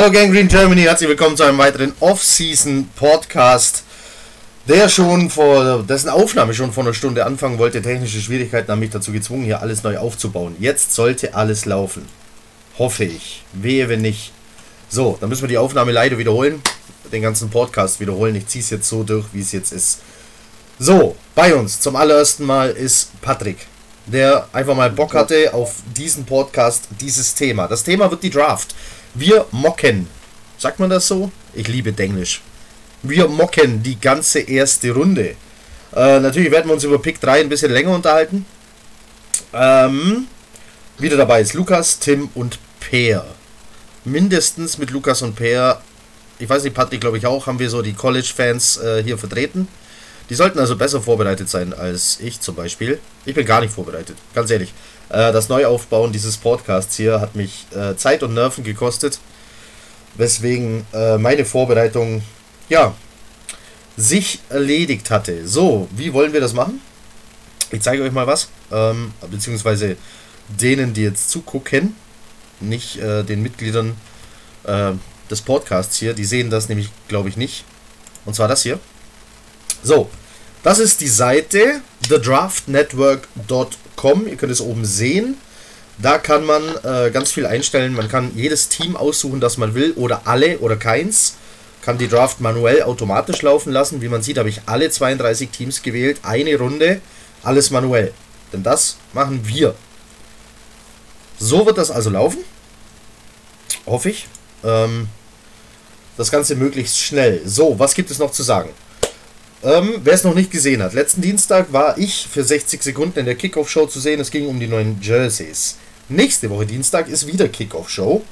Hallo Gang Green Germany, herzlich willkommen zu einem weiteren Off-Season-Podcast, der schon vor, dessen Aufnahme schon vor einer Stunde anfangen wollte. Technische Schwierigkeiten haben mich dazu gezwungen, hier alles neu aufzubauen. Jetzt sollte alles laufen. Hoffe ich. Wehe, wenn nicht. So, dann müssen wir die Aufnahme leider wiederholen. Den ganzen Podcast wiederholen. Ich ziehe es jetzt so durch, wie es jetzt ist. So, bei uns zum allerersten Mal ist Patrick, der einfach mal Bock hatte auf diesen Podcast, dieses Thema. Das Thema wird die Draft. Wir mocken. Sagt man das so? Ich liebe Denglisch. Wir mocken die ganze erste Runde. Äh, natürlich werden wir uns über Pick 3 ein bisschen länger unterhalten. Ähm, wieder dabei ist Lukas, Tim und Peer. Mindestens mit Lukas und Peer, ich weiß nicht, Patrick glaube ich auch, haben wir so die College-Fans äh, hier vertreten. Die sollten also besser vorbereitet sein als ich zum Beispiel. Ich bin gar nicht vorbereitet, ganz ehrlich. Äh, das Neuaufbauen dieses Podcasts hier hat mich äh, Zeit und Nerven gekostet. Weswegen äh, meine Vorbereitung, ja, sich erledigt hatte. So, wie wollen wir das machen? Ich zeige euch mal was. Ähm, beziehungsweise denen, die jetzt zugucken, nicht äh, den Mitgliedern äh, des Podcasts hier. Die sehen das nämlich, glaube ich, nicht. Und zwar das hier. So, das ist die Seite thedraftnetwork.com. Ihr könnt es oben sehen. Da kann man äh, ganz viel einstellen. Man kann jedes Team aussuchen, das man will, oder alle oder keins. Kann die Draft manuell automatisch laufen lassen. Wie man sieht, habe ich alle 32 Teams gewählt. Eine Runde, alles manuell. Denn das machen wir. So wird das also laufen. Hoffe ich. Ähm, das Ganze möglichst schnell. So, was gibt es noch zu sagen? Ähm, Wer es noch nicht gesehen hat, letzten Dienstag war ich für 60 Sekunden in der Kickoff-Show zu sehen. Es ging um die neuen Jerseys. Nächste Woche Dienstag ist wieder Kickoff-Show.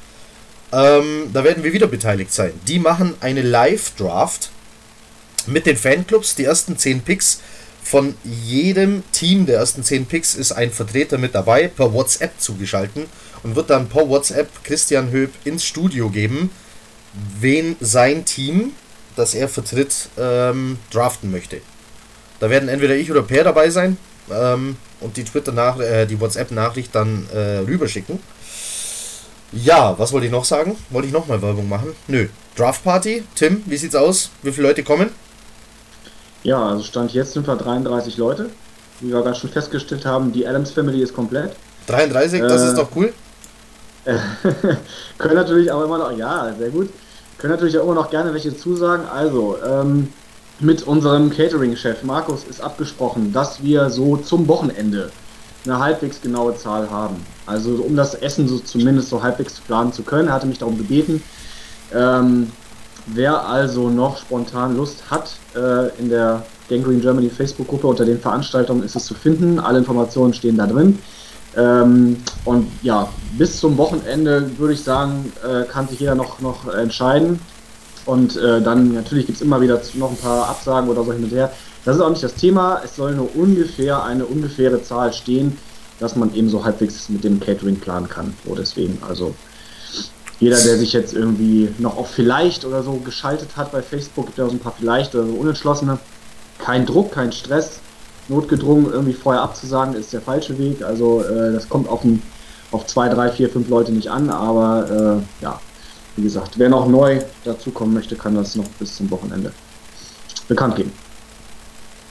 Ähm, da werden wir wieder beteiligt sein. Die machen eine Live-Draft mit den Fanclubs. Die ersten 10 Picks von jedem Team der ersten 10 Picks ist ein Vertreter mit dabei, per WhatsApp zugeschalten und wird dann per WhatsApp Christian Höb ins Studio geben, wen sein Team das er vertritt, ähm, draften möchte. Da werden entweder ich oder Per dabei sein ähm, und die Twitter nach äh, die WhatsApp Nachricht dann äh, rüberschicken. Ja, was wollte ich noch sagen? Wollte ich noch mal Werbung machen? Nö. Draft Party, Tim, wie sieht's aus? Wie viele Leute kommen? Ja, also Stand jetzt sind wir 33 Leute. Wie wir gerade schon festgestellt haben, die Adams Family ist komplett. 33, das Äh, ist doch cool. Können natürlich auch immer noch, ja, sehr gut. Können natürlich auch immer noch gerne welche zusagen. Also, ähm, mit unserem Catering-Chef Markus ist abgesprochen, dass wir so zum Wochenende eine halbwegs genaue Zahl haben. Also um das Essen so zumindest so halbwegs planen zu können. Hatte mich darum gebeten. Ähm, wer also noch spontan Lust hat, äh, in der Gangrene Germany Facebook-Gruppe unter den Veranstaltungen ist es zu finden. Alle Informationen stehen da drin. Ähm, und ja, bis zum Wochenende würde ich sagen, äh, kann sich jeder noch, noch entscheiden. Und äh, dann natürlich gibt es immer wieder noch ein paar Absagen oder so hin und her. Das ist auch nicht das Thema. Es soll nur ungefähr eine ungefähre Zahl stehen, dass man eben so halbwegs mit dem Catering planen kann. So deswegen, also jeder, der sich jetzt irgendwie noch auf vielleicht oder so geschaltet hat bei Facebook, gibt ja auch so ein paar vielleicht oder so Unentschlossene. Kein Druck, kein Stress notgedrungen irgendwie vorher abzusagen, ist der falsche Weg. Also äh, das kommt auf, ein, auf zwei, drei, vier, fünf Leute nicht an, aber äh, ja, wie gesagt, wer noch neu dazukommen möchte, kann das noch bis zum Wochenende bekannt geben.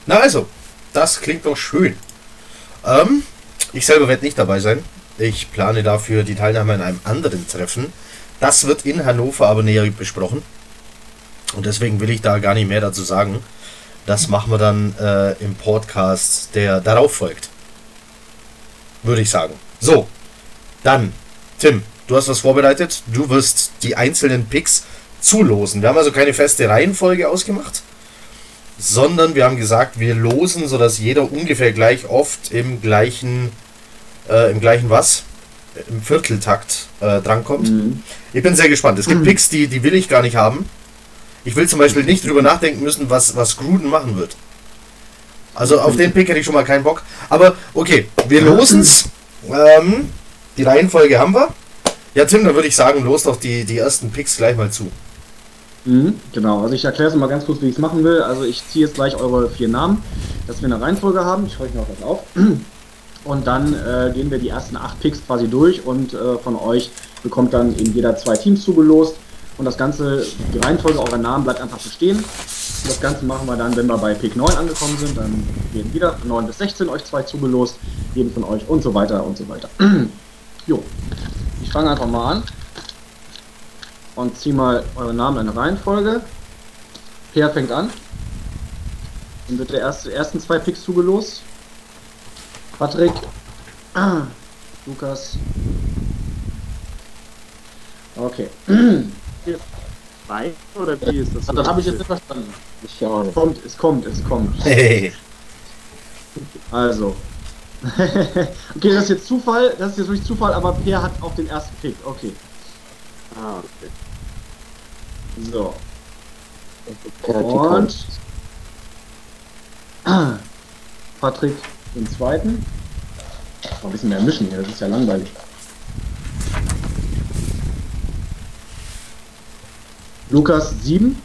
Na also, das klingt doch schön. Ähm, ich selber werde nicht dabei sein. Ich plane dafür die Teilnahme an einem anderen Treffen. Das wird in Hannover aber näher besprochen. Und deswegen will ich da gar nicht mehr dazu sagen. Das machen wir dann äh, im Podcast, der darauf folgt. Würde ich sagen. So, dann, Tim, du hast was vorbereitet. Du wirst die einzelnen Picks zulosen. Wir haben also keine feste Reihenfolge ausgemacht, sondern wir haben gesagt, wir losen, sodass jeder ungefähr gleich oft im gleichen, äh, im gleichen was? Im Vierteltakt äh, drankommt. Mhm. Ich bin sehr gespannt. Es gibt Picks, die, die will ich gar nicht haben. Ich will zum Beispiel nicht drüber nachdenken müssen, was, was Gruden machen wird. Also auf den Pick hätte ich schon mal keinen Bock. Aber okay, wir losen's. Ähm, die Reihenfolge haben wir. Ja, Tim, dann würde ich sagen, los doch die, die ersten Picks gleich mal zu. Mhm, genau, also ich erkläre es mal ganz kurz, wie ich es machen will. Also ich ziehe jetzt gleich eure vier Namen, dass wir eine Reihenfolge haben. Ich schreibe mir auch das auf. Und dann äh, gehen wir die ersten acht Picks quasi durch und äh, von euch bekommt dann eben jeder zwei Teams zugelost. Und das Ganze, die Reihenfolge eurer Namen bleibt einfach bestehen. Und das Ganze machen wir dann, wenn wir bei Pick 9 angekommen sind. Dann werden wieder 9 bis 16 euch zwei zugelost, jeden von euch und so weiter und so weiter. jo, ich fange einfach mal an und ziehe mal eure Namen in eine Reihenfolge. Per fängt an. Dann wird der erste, ersten zwei Picks zugelost. Patrick, Lukas. Okay. Zwei oder wie ist das? Das habe ich jetzt nicht verstanden. Ich auch Es nicht. kommt, es kommt, es kommt. Hey. Also. okay, das ist jetzt Zufall, das ist jetzt wirklich Zufall, aber Per hat auch den ersten Pick. Okay. Ah, okay. So. Und Patrick den zweiten. Mal ein bisschen mehr mischen hier, das ist ja langweilig. Lukas 7.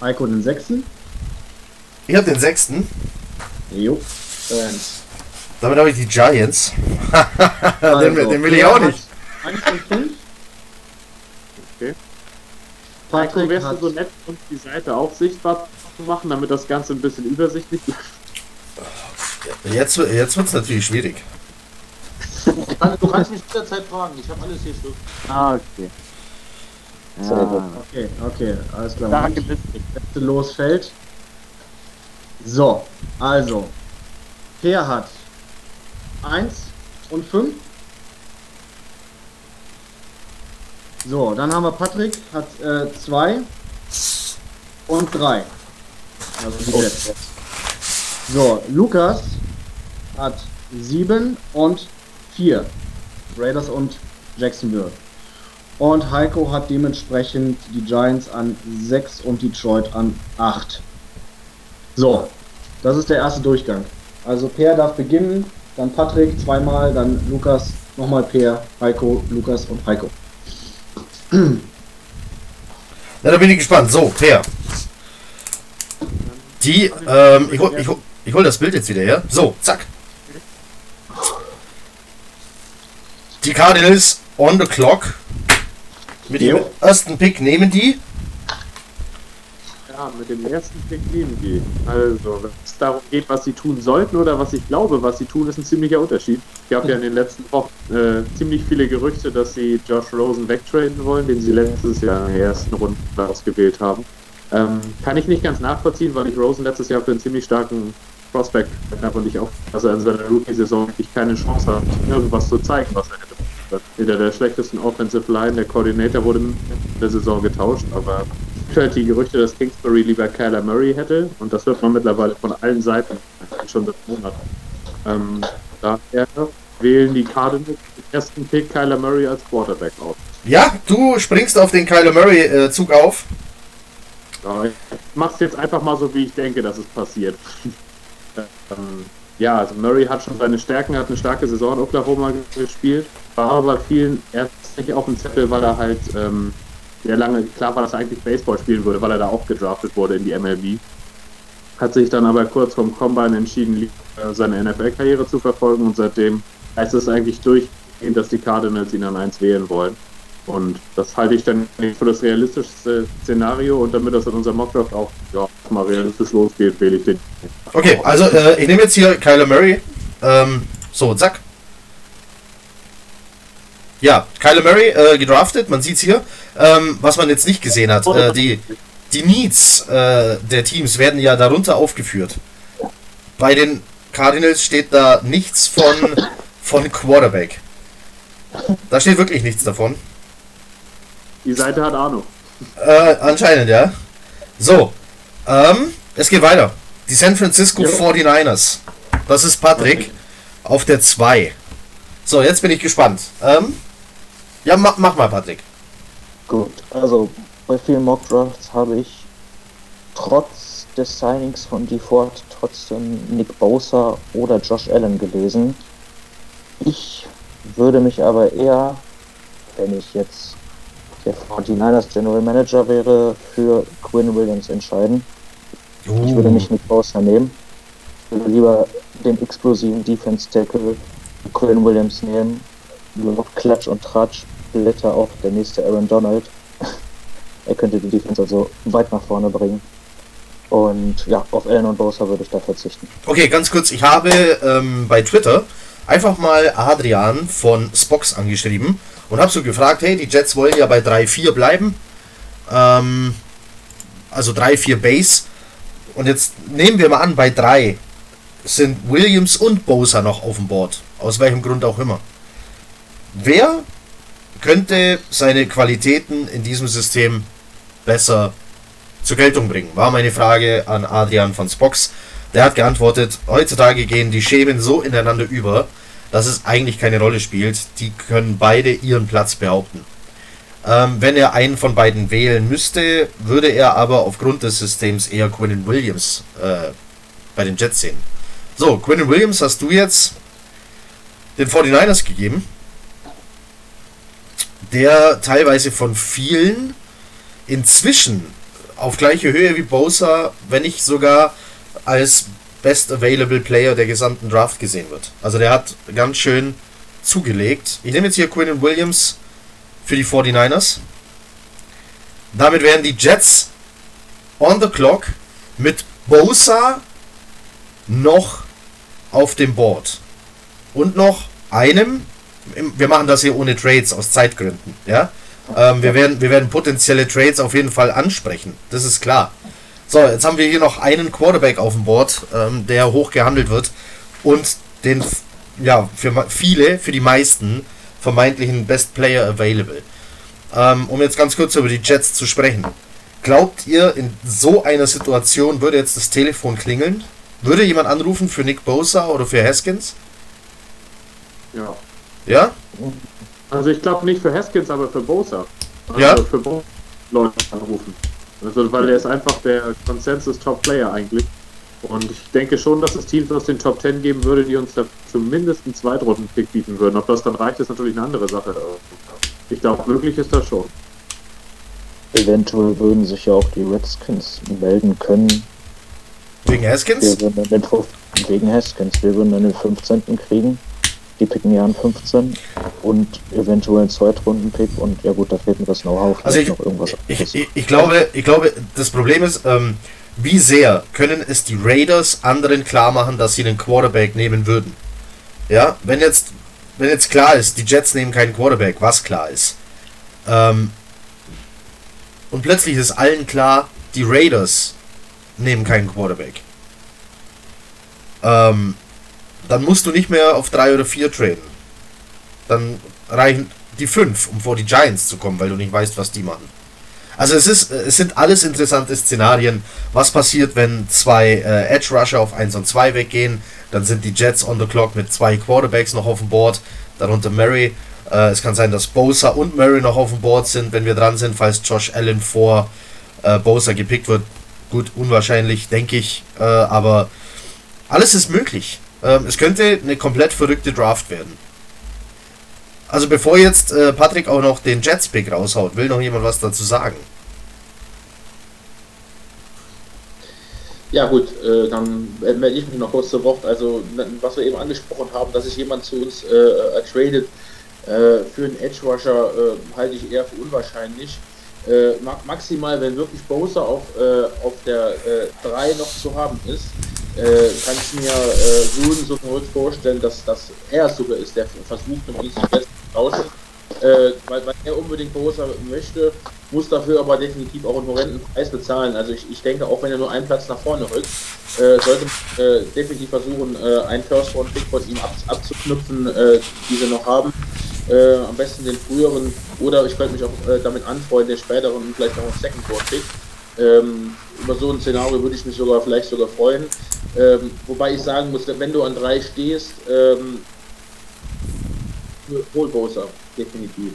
Heiko den sechsten. Ich habe den sechsten. Jo. Damit habe ich die Giants. Also, den, den will ich auch nicht. Eins von fünf. Okay. Heiko, Patrick wärst du so nett, uns die Seite auch sichtbar zu machen, damit das Ganze ein bisschen übersichtlich bleibt? Jetzt, jetzt wird es natürlich schwierig. Du kannst mich jederzeit fragen, ich habe alles hier schriftlich. Ah, okay. Gut. Okay, okay, alles klar. Danke, bis letzte losfällt. So, also. Per hat 1 und 5. So, dann haben wir Patrick, hat 2 und 3. Also die letzte. So, Lukas hat 7 und 4. Raiders und Jacksonville. Und Heiko hat dementsprechend die Giants an 6 und Detroit an 8. So, das ist der erste Durchgang. Also Per darf beginnen, dann Patrick zweimal, dann Lukas, nochmal Per, Heiko, Lukas und Heiko. Na, da bin ich gespannt. So, Per. Die, ähm, ich hol, ich, ich hol das Bild jetzt wieder her. So, zack. Die Cardinals on the clock. Mit dem Jo. ersten Pick nehmen die. Ja, mit dem ersten Pick nehmen die. Also, wenn es darum geht, was sie tun sollten oder was ich glaube, was sie tun, ist ein ziemlicher Unterschied. Es gab ja in den letzten Wochen äh, ziemlich viele Gerüchte, dass sie Josh Rosen wegtraden wollen, den sie letztes Jahr in der ersten Runde ausgewählt haben. Ähm, kann ich nicht ganz nachvollziehen, weil ich Rosen letztes Jahr für einen ziemlich starken Prospect habe und ich auch, dass er in seiner Rookie-Saison wirklich keine Chance hat, irgendwas zu zeigen, was er hätte. Hinter der schlechtesten Offensive Line, der Coordinator wurde in der Saison getauscht, aber es hört die Gerüchte, dass Kingsbury lieber Kyler Murray hätte und das hört man mittlerweile von allen Seiten, schon seit Monaten. Ähm, daher wählen die Cardinals den ersten Pick Kyler Murray als Quarterback aus. Ja, du springst auf den Kyler Murray äh, Zug auf. Ja, ich mach's jetzt einfach mal so, wie ich denke, dass es passiert. ähm, ja, also Murray hat schon seine Stärken, hat eine starke Saison in Oklahoma gespielt, war aber vielen erst nicht auf dem Zettel, weil er halt ähm, sehr lange, klar war, dass er eigentlich Baseball spielen würde, weil er da auch gedraftet wurde in die MLB. Hat sich dann aber kurz vom Combine entschieden, äh, seine NFL-Karriere zu verfolgen und seitdem heißt es eigentlich durchgehend, dass die Cardinals ihn an eins wählen wollen. Und das halte ich dann für das realistischste Szenario und damit das in unserem Mockdraft auch ja, mal realistisch losgeht, wähle ich den. Okay, also äh, ich nehme jetzt hier Kyler Murray. Ähm, so, zack. Ja, Kyler Murray äh, gedraftet, man sieht's hier. Ähm, was man jetzt nicht gesehen hat, äh, die, die Needs äh, der Teams werden ja darunter aufgeführt. Bei den Cardinals steht da nichts von, von Quarterback. Da steht wirklich nichts davon. Die Seite hat Ahnung. Äh, anscheinend, ja. So, ähm, es geht weiter. Die San Francisco Jo. 49ers. Das ist Patrick auf der 2. So, jetzt bin ich gespannt. Ähm, ja, mach, mach mal, Patrick. Gut, also bei vielen Mockdrafts habe ich trotz des Signings von Default trotzdem Nick Bosa oder Josh Allen gelesen. Ich würde mich aber eher, wenn ich jetzt der 49ers General Manager wäre, für Quinn Williams entscheiden. Ich würde nicht Nick Bosa nehmen. würde lieber den explosiven Defense Tackle Quinn Williams nehmen. Nur noch Klatsch und Tratsch, Blätter auf der nächste Aaron Donald. er könnte die Defense also weit nach vorne bringen. Und ja, auf Allen und Bosa würde ich da verzichten. Okay, ganz kurz. Ich habe ähm, bei Twitter einfach mal Adrian von Spox angeschrieben und habe so gefragt, hey, die Jets wollen ja bei 3-4 bleiben. Ähm, also 3-4 Base. Und jetzt nehmen wir mal an, bei 3 sind Williams und Bosa noch auf dem Board. Aus welchem Grund auch immer. Wer könnte seine Qualitäten in diesem System besser zur Geltung bringen? War meine Frage an Adrian von Spox. Der hat geantwortet, heutzutage gehen die Schemen so ineinander über, dass es eigentlich keine Rolle spielt. Die können beide ihren Platz behaupten. Ähm, wenn er einen von beiden wählen müsste, würde er aber aufgrund des Systems eher Quinnen Williams äh, bei den Jets sehen. So, Quinnen Williams hast du jetzt den 49ers gegeben, der teilweise von vielen inzwischen auf gleiche Höhe wie Bosa, wenn nicht sogar als Best Available Player der gesamten Draft gesehen wird. Also der hat ganz schön zugelegt. Ich nehme jetzt hier Quinnen Williams für die 49ers. Damit wären die Jets on the clock mit Bosa noch auf dem Board. Und noch einem, wir machen das hier ohne Trades aus Zeitgründen, ja. Ähm, wir, werden, wir werden potenzielle Trades auf jeden Fall ansprechen, das ist klar. So, jetzt haben wir hier noch einen Quarterback auf dem Board, ähm, der hoch gehandelt wird und den, ja, für viele, für die meisten vermeintlichen Best Player Available. Ähm, um jetzt ganz kurz über die Jets zu sprechen. Glaubt ihr, in so einer Situation würde jetzt das Telefon klingeln? Würde jemand anrufen für Nick Bosa oder für Haskins? Ja. Ja? Also ich glaube nicht für Haskins, aber für Bosa. Also Ja. Für Bosa Leute anrufen. Also weil er ist einfach der Consensus Top Player eigentlich. Und ich denke schon, dass es Teams aus den Top 10 geben würde, die uns da zumindest einen Zweitrunden-Pick bieten würden. Ob das dann reicht, ist natürlich eine andere Sache. Ich glaube, möglich ist das schon. Eventuell würden sich ja auch die Redskins melden können. Wegen Haskins? Wegen Haskins. Wir würden dann den 15. kriegen. Picken ja an 15 und eventuell einen Zweitrunden-Pick und ja gut, da fehlt mir das Know-how. Also ich, irgendwas ich, ich, ich, glaube, ich glaube, das Problem ist, ähm, wie sehr können es die Raiders anderen klar machen, dass sie einen Quarterback nehmen würden? Ja, wenn jetzt, wenn jetzt klar ist, die Jets nehmen keinen Quarterback, was klar ist. Ähm, und plötzlich ist allen klar, die Raiders nehmen keinen Quarterback. Ähm, dann musst du nicht mehr auf drei oder vier traden. Dann reichen die fünf, um vor die Giants zu kommen, weil du nicht weißt, was die machen. Also es ist, es sind alles interessante Szenarien. Was passiert, wenn zwei äh, Edge Rusher auf 1 und 2 weggehen? Dann sind die Jets on the clock mit zwei Quarterbacks noch auf dem Board, darunter Murray. Äh, es kann sein, dass Bosa und Murray noch auf dem Board sind, wenn wir dran sind, falls Josh Allen vor äh, Bosa gepickt wird. Gut, unwahrscheinlich, denke ich. Äh, aber alles ist möglich. Ähm, es könnte eine komplett verrückte Draft werden. Also bevor jetzt äh, Patrick auch noch den Jets-Pick raushaut, will noch jemand was dazu sagen? Ja gut, äh, dann melde ich mich noch kurz zu Wort. Also was wir eben angesprochen haben, dass sich jemand zu uns äh, äh, tradet äh, für einen Edge Rusher, äh, halte ich eher für unwahrscheinlich. Äh, ma maximal, wenn wirklich Bowser auf, äh, auf der 3 noch zu haben ist, äh, kann ich mir äh, Juden so gut vorstellen, dass, dass er sogar ist, der versucht, um besten zu tauschen. Äh, weil, weil er unbedingt Bowser möchte, muss dafür aber definitiv auch einen horrenden Preis bezahlen. Also ich, ich denke, auch wenn er nur einen Platz nach vorne rückt, äh, sollte man äh, definitiv versuchen, äh, einen First-Round-Pick von ihm ab, abzuknüpfen, äh, die sie noch haben. Äh, am besten den früheren oder ich könnte mich auch äh, damit anfreunden, den späteren und vielleicht noch einen Second-Round-Pick. Ähm, über so ein Szenario würde ich mich sogar vielleicht sogar freuen. Ähm, wobei ich sagen muss, wenn du an drei stehst, ähm, hol Bowser, definitiv.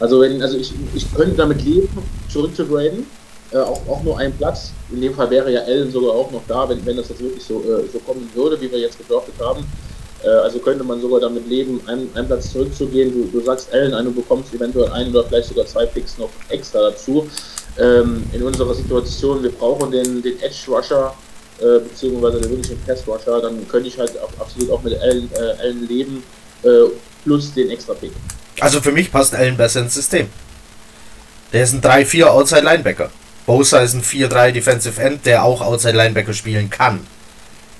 Also wenn, also ich, ich könnte damit leben, zurückzugraden. Äh, auch, auch nur ein Platz. In dem Fall wäre ja Allen sogar auch noch da, wenn, wenn das jetzt wirklich so, äh, so kommen würde, wie wir jetzt gedraftet haben. Äh, also könnte man sogar damit leben, einen, einen Platz zurückzugehen. Du, du sagst Allen ein und bekommst eventuell einen oder vielleicht sogar zwei Picks noch extra dazu. Ähm, in unserer Situation, wir brauchen den, den Edge Rusher äh, beziehungsweise der wirkliche Pass-Rusher, dann könnte ich halt auch absolut auch mit Allen, äh, Allen leben, äh, plus den extra Pick. Also für mich passt Allen besser ins System. Der ist ein 3-4 Outside Linebacker. Bosa ist ein 4-3 Defensive End, der auch Outside Linebacker spielen kann.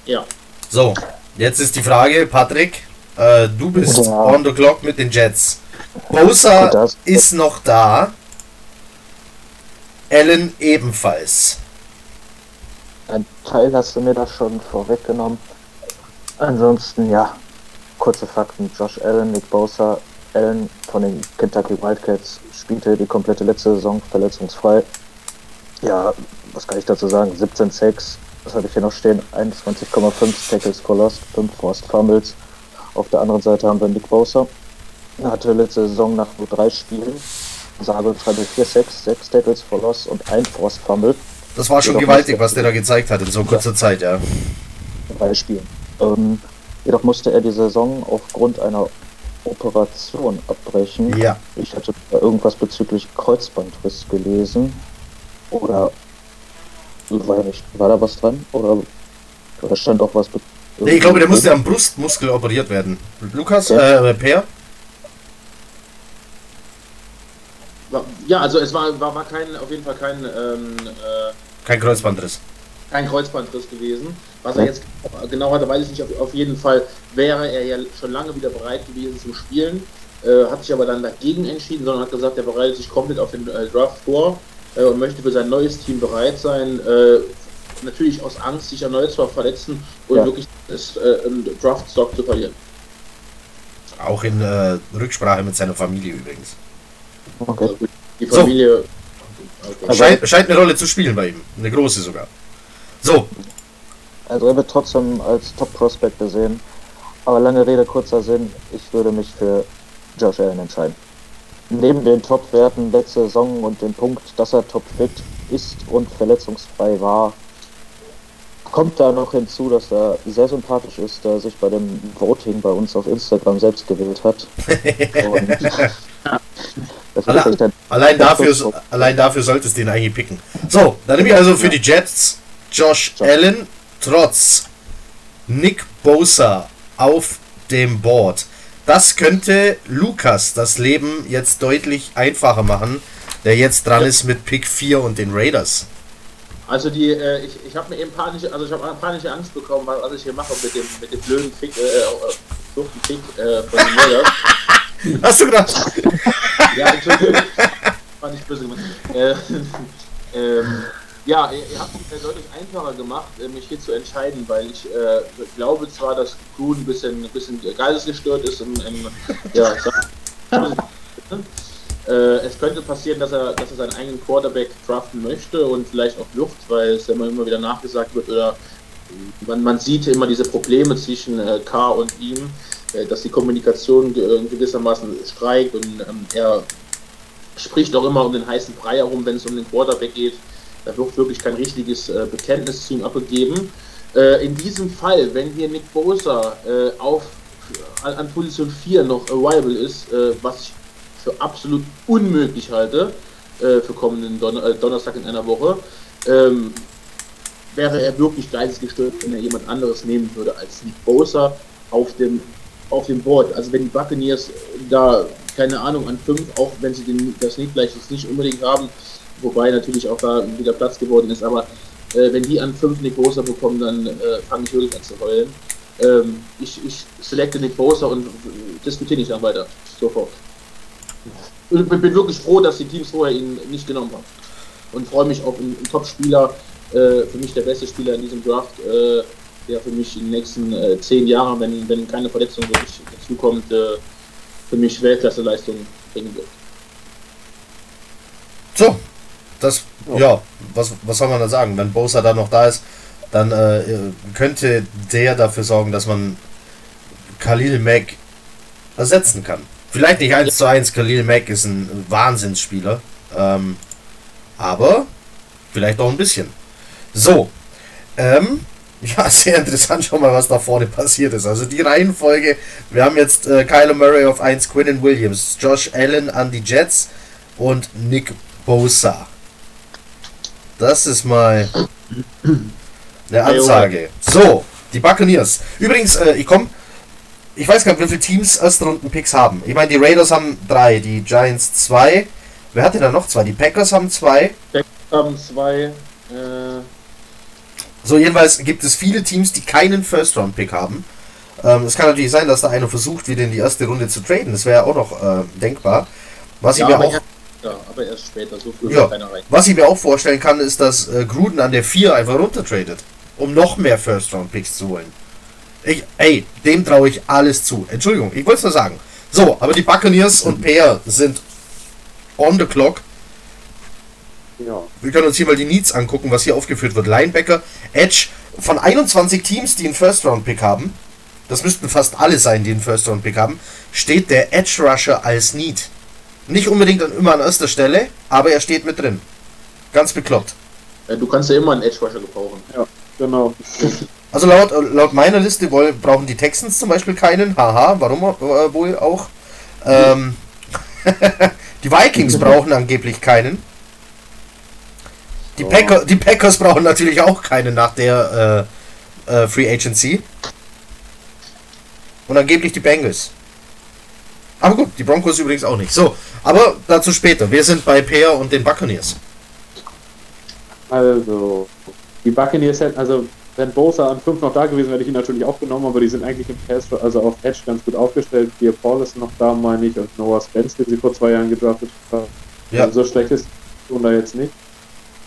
Ja. So, jetzt ist die Frage, Patrick, äh, du bist Ja. on the clock mit den Jets. Bosa ist noch da. Allen ebenfalls. Ein Teil hast du mir da schon vorweggenommen. Ansonsten, ja, kurze Fakten. Josh Allen, Nick Bosa, Allen von den Kentucky Wildcats spielte die komplette letzte Saison verletzungsfrei. Ja, was kann ich dazu sagen? 17 Sacks, was habe ich hier noch stehen? 21,5 Tackles for Lost, 5 Forced Fumbles. Auf der anderen Seite haben wir Nick Bosa. Er hatte letzte Saison nach nur drei Spielen, sage und schreibe 4 Sacks, 6 Tackles for Loss und ein Forced Fumble. Das war schon Jedoch gewaltig, was der da gezeigt hat in so kurzer Zeit, ja. drei Spielen. Ähm, jedoch musste er die Saison aufgrund einer Operation abbrechen. Ja. Ich hatte da irgendwas bezüglich Kreuzbandriss gelesen. Oder war, nicht, war da was dran? Oder, oder stand auch was. Nee, ich glaube, der musste am Brustmuskel operiert werden. Lukas, Ja. äh, Per? War- Ja, also es war, war, war kein, auf jeden Fall kein, ähm, äh, Kein Kreuzbandriss. kein Kreuzbandriss gewesen. Was er jetzt genau hatte, weiß ich nicht. Auf, auf jeden Fall wäre er ja schon lange wieder bereit gewesen zum Spielen. Äh, hat sich aber dann dagegen entschieden, sondern hat gesagt, er bereitet sich komplett auf den äh, Draft vor äh, und möchte für sein neues Team bereit sein. Äh, natürlich aus Angst, sich erneut zu verletzen und Ja. wirklich das äh, Draft-Stock zu verlieren. Auch in äh, Rücksprache mit seiner Familie übrigens. Okay. Also die So. Familie. Okay. Aber- Scheint, scheint eine Rolle zu spielen bei ihm. Eine große sogar. So, Also er wird trotzdem als Top-Prospect gesehen. Aber lange Rede, kurzer Sinn, ich würde mich für Josh Allen entscheiden. Neben den Top-Werten letzte Saison und dem Punkt, dass er topfit ist und verletzungsfrei war, kommt da noch hinzu, dass er sehr sympathisch ist, da er sich bei dem Voting bei uns auf Instagram selbst gewählt hat. Ein allein dafür, allein dafür solltest du ihn eigentlich picken. So, dann nehme ich also für die Jets Josh Allen trotz Nick Bosa auf dem Board. Das könnte Lukas das Leben jetzt deutlich einfacher machen, der jetzt dran ist mit Pick 4 und den Raiders. Also die, äh, ich, ich habe mir eben panische, also ich habe panische Angst bekommen, weil was ich hier mache mit dem mit dem blöden Fick, äh, äh, doofen Fick äh, von den Raiders. Hast du gedacht? Ja, Entschuldigung. War nicht böse gemacht. Äh, ähm, ja, ihr, habt es mir deutlich einfacher gemacht, äh, mich hier zu entscheiden, weil ich äh, glaube zwar, dass Kuhn ein bisschen, ein bisschen geistesgestört ist im, im ja, äh, es könnte passieren, dass er, dass er seinen eigenen Quarterback draften möchte und vielleicht auch Luft, weil es immer, immer wieder nachgesagt wird oder man, man sieht immer diese Probleme zwischen äh, K und ihm, dass die Kommunikation äh, gewissermaßen streikt und ähm, er spricht auch immer um den heißen Brei herum, wenn es um den Quarterback geht. Da wird wirklich kein richtiges äh, Bekenntnis zu ihm abgegeben. Äh, in diesem Fall, wenn hier Nick Bosa äh, auf, an, Position 4 noch available ist, äh, was ich für absolut unmöglich halte, äh, für kommenden Don äh, Donnerstag in einer Woche, ähm, wäre er wirklich geistesgestört, wenn er jemand anderes nehmen würde als Nick Bosa auf dem, auf dem Board. Also wenn die Buccaneers da, keine Ahnung, an 5, auch wenn sie den, das Nick vielleicht jetzt nicht unbedingt haben, wobei natürlich auch da wieder Platz geworden ist, aber äh, wenn die an 5 Nick Bosa bekommen, dann äh, fange ich wirklich an zu heulen. Ähm, ich, ich selecte Nick Bosa und äh, diskutiere nicht dann weiter. Sofort. Ich bin wirklich froh, dass die Teams vorher ihn nicht genommen haben. Und freue mich auf einen, einen Top-Spieler, äh, für mich der beste Spieler in diesem Draft, äh, der für mich in den nächsten äh, zehn Jahren, wenn, wenn keine Verletzung wirklich dazukommt, äh, für mich Weltklasse-Leistung bringen wird. So, das, ja, was, was soll man da sagen? Wenn Bosa da noch da ist, dann äh, könnte der dafür sorgen, dass man Khalil Mack ersetzen kann. Vielleicht nicht 1 zu 1, Khalil Mack ist ein Wahnsinnsspieler, ähm, aber vielleicht auch ein bisschen. So, ähm, ja, sehr interessant schon mal, was da vorne passiert ist. Also die Reihenfolge, wir haben jetzt äh, Kyler Murray auf 1, Quinnen Williams, Josh Allen an die Jets und Nick Bosa. Das ist mal Eine Ansage. So, die Buccaneers. Übrigens, äh, ich komme. Ich weiß gar nicht, wie viele Teams Erstrunden-Picks haben. Ich meine, die Raiders haben drei, die Giants zwei. Wer hatte da noch zwei? Die Packers haben zwei. Haben zwei. Äh, So, jedenfalls gibt es viele Teams, die keinen First-Round-Pick haben. Ähm, es kann natürlich sein, dass da einer versucht, wieder in die erste Runde zu traden. Das wäre auch noch äh, denkbar. Was ich ja, mir aber auch ja, aber erst später. So früh Ja. ja. keiner rein. Was ich mir auch vorstellen kann, ist, dass äh, Gruden an der 4 einfach runtertradet, um noch mehr First-Round-Picks zu holen. Ich, ey, dem traue ich alles zu. Entschuldigung, ich wollte es nur sagen. So, aber die Buccaneers und Pear sind on the clock. Ja. Wir können uns hier mal die Needs angucken, was hier aufgeführt wird. Linebacker, Edge, von 21 Teams, die einen First-Round-Pick haben, das müssten fast alle sein, die einen First-Round-Pick haben, steht der Edge-Rusher als Need. Nicht unbedingt an- immer an erster Stelle, aber er steht mit drin. Ganz bekloppt. Äh, Du kannst ja immer einen Edge Rusher gebrauchen. Genau. Also laut, laut meiner Liste wollen, brauchen die Texans zum Beispiel keinen. Haha, warum äh, wohl auch? Ähm, die Vikings brauchen angeblich keinen. Die, Ja. Packer, die Packers brauchen natürlich auch keinen nach der äh, äh, Free Agency. Und angeblich die Bengals. Aber gut, die Broncos übrigens auch nicht. So, aber dazu später. Wir sind bei Pear und den Buccaneers. Also, die Buccaneers hätten, also, wenn Bosa an 5 noch da gewesen wäre, hätte ich ihn natürlich aufgenommen, aber die sind eigentlich im Pass, also auf Edge ganz gut aufgestellt. Pierre Paul ist noch da, meine ich, und Noah Spence, den sie vor zwei Jahren gedraftet haben. Ja. Also, so schlecht ist die da jetzt nicht.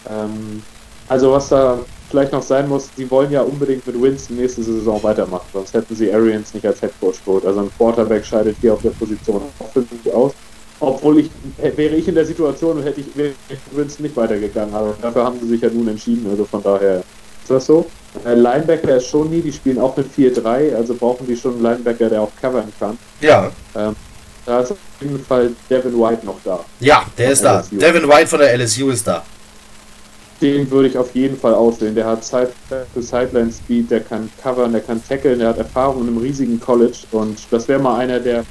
Ähm, also, was da vielleicht noch sein muss, die wollen ja unbedingt mit Winston nächste Saison weitermachen, sonst hätten sie Arians nicht als Headcoach geholt. Also, ein Quarterback scheidet hier auf der Position mich aus. Obwohl ich, wäre ich in der Situation, hätte ich, wäre Winston nicht weitergegangen. Aber dafür haben sie sich ja nun entschieden. Also von daher ist das so. Äh, Linebacker ist schon nie, die spielen auch mit 4-3, also brauchen die schon einen Linebacker, der auch covern kann. Ja, Da ist auf jeden Fall Devin White noch da. ja, der ist da. LSU. Devin White von der LSU ist da. Den würde ich auf jeden Fall auswählen. Der hat Side Sideline Speed, der kann covern, der kann tackeln, der hat Erfahrung in einem riesigen College und das wäre mal einer, der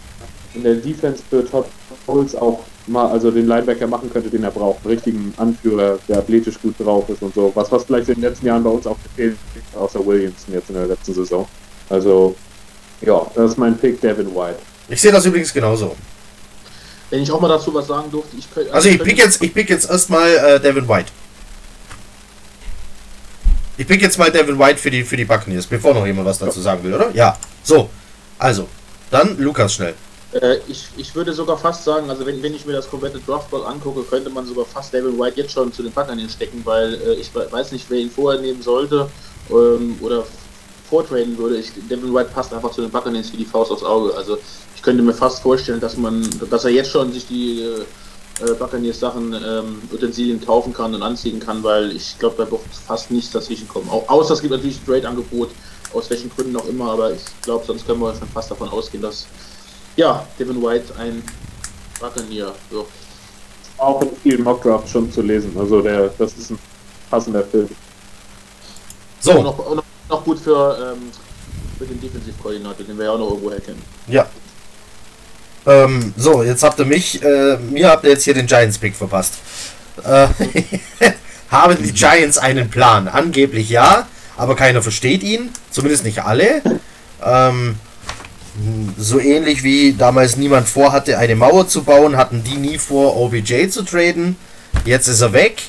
in der Defense für Todd Bowles auch mal, also den Linebacker machen könnte, den er braucht. Einen richtigen Anführer, der athletisch gut drauf ist und so. Was, was vielleicht in den letzten Jahren bei uns auch gefehlt hat, außer Williamson jetzt in der letzten Saison. Also, ja, das ist mein Pick, Devin White. Ich sehe das übrigens genauso. Wenn ich auch mal dazu was sagen durfte, ich könnte. Also ich pick jetzt, ich pick jetzt erstmal äh, Devin White. Ich pick jetzt mal Devin White für die für die Buccaneers, bevor noch jemand was dazu sagen will, oder? Ja. So. Also, dann Lukas schnell. Äh, ich, ich würde sogar fast sagen, also wenn, wenn ich mir das komplette Draftboard angucke, könnte man sogar fast Devin White jetzt schon zu den Buccaneers stecken, weil äh, ich we- weiß nicht, wer ihn vorher nehmen sollte ähm, oder vortraden würde. Ich, Devin White passt einfach zu den Buccaneers wie die Faust aufs Auge. Also ich könnte mir fast vorstellen, dass man, dass er jetzt schon sich die äh, äh, Buccaneers Sachen, ähm, Utensilien kaufen kann und anziehen kann, weil ich glaube, da wird fast nichts dazwischen kommen. Auch, außer es gibt natürlich ein Trade-Angebot, aus welchen Gründen auch immer, aber ich glaube, sonst können wir schon fast davon ausgehen, dass ja, Devin White ein Buccaneer wird. Auch in vielen Mockdrafts schon zu lesen. Also der, das ist ein passender Film. So, noch, und noch, noch gut für, ähm, für den Defensivkoordinator, den wir ja auch noch irgendwo kennen. ja. Ähm, so, jetzt habt ihr mich, äh, mir habt ihr jetzt hier den Giants-Pick verpasst. Äh, haben die Giants einen Plan? Angeblich ja, aber keiner versteht ihn, zumindest nicht alle. Ähm, so ähnlich wie damals niemand vorhatte, eine Mauer zu bauen, hatten die nie vor, OBJ zu traden. Jetzt ist er weg.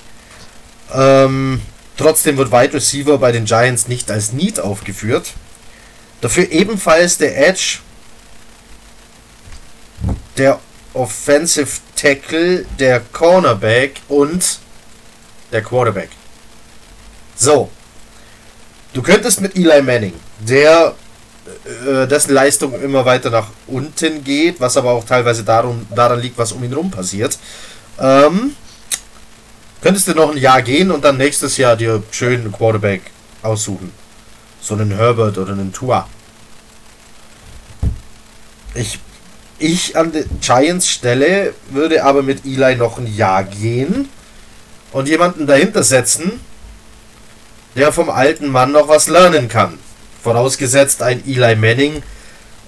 Ähm, trotzdem wird Wide Receiver bei den Giants nicht als Need aufgeführt. Dafür ebenfalls der Edge, der Offensive Tackle, der Cornerback und der Quarterback. So. Du könntest mit Eli Manning, der äh, dessen Leistung immer weiter nach unten geht, was aber auch teilweise darum, daran liegt, was um ihn rum passiert. Ähm, könntest du noch ein Jahr gehen und dann nächstes Jahr dir schön einen Quarterback aussuchen. So einen Herbert oder einen Tua. Ich, ich an der Giants Stelle würde aber mit Eli noch ein Jahr gehen und jemanden dahinter setzen, der vom alten Mann noch was lernen kann. Vorausgesetzt, ein Eli Manning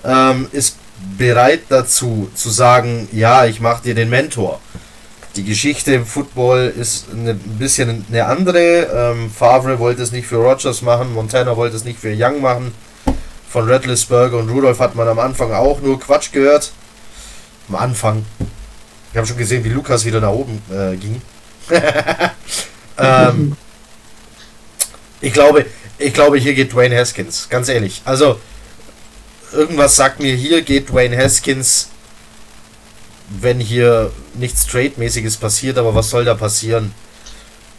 ähm, ist bereit dazu zu sagen, ja, ich mache dir den Mentor. Die Geschichte im Football ist eine, ein bisschen eine andere. Ähm, Favre wollte es nicht für Rogers machen, Montana wollte es nicht für Young machen. Von Rattlesburger und Rudolph hat man am Anfang auch nur Quatsch gehört. Am Anfang. Ich habe schon gesehen, wie Lukas wieder nach oben äh, ging. ähm, ich glaube, ich glaube, hier geht Dwayne Haskins. Ganz ehrlich. Also, irgendwas sagt mir, hier geht Dwayne Haskins, wenn hier nichts Trade-mäßiges passiert, aber was soll da passieren?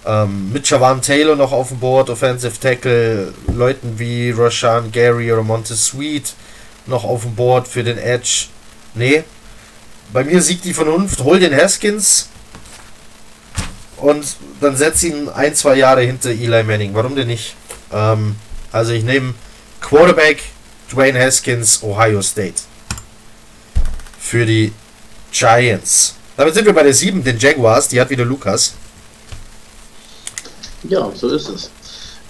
Ähm, mit Javan Taylor noch auf dem Board, Offensive Tackle, Leuten wie Rashan Gary oder Montez Sweet noch auf dem Board für den Edge. Nee. Bei mir siegt die Vernunft, hol den Haskins und dann setz ihn ein, zwei Jahre hinter Eli Manning. Warum denn nicht? Ähm, also ich nehme Quarterback Dwayne Haskins, Ohio State. Für die Giants. Damit sind wir bei der 7, den Jaguars. Die hat wieder Lukas. Ja, so ist es.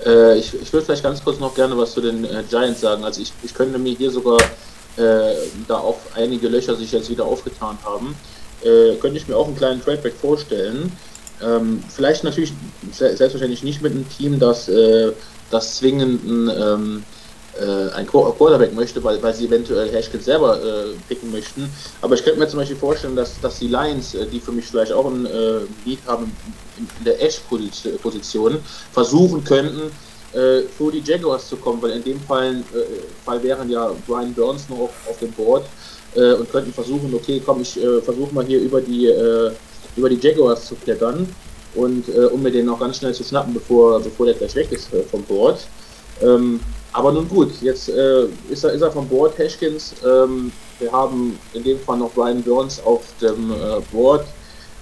Äh, ich ich würde vielleicht ganz kurz noch gerne was zu den äh, Giants sagen. Also ich, ich könnte mir hier sogar, da auch einige Löcher sich jetzt wieder aufgetan haben, äh, könnte ich mir auch einen kleinen Tradeback vorstellen. Ähm, vielleicht natürlich selbstverständlich nicht mit einem Team, das, äh, das zwingend ein, ähm, äh, ein Quarterback möchte, weil, weil sie eventuell Haskins selber äh, picken möchten. Aber ich könnte mir zum Beispiel vorstellen, dass, dass die Lions, äh, die für mich vielleicht auch ein äh, Lead haben in der Edge-Position, versuchen könnten, äh, vor die Jaguars zu kommen, weil in dem Fall, äh, Fall wären ja Brian Burns noch auf, auf dem Board äh, und könnten versuchen, okay, komm, ich äh, versuche mal hier über die, äh, über die Jaguars zu klettern und äh, um mir den noch ganz schnell zu schnappen, bevor, bevor der gleich weg ist vom Board. Ähm, aber nun gut, jetzt ist, er, ist er vom Board, Hashkins. Ähm, wir haben in dem Fall noch Brian Burns auf dem Board.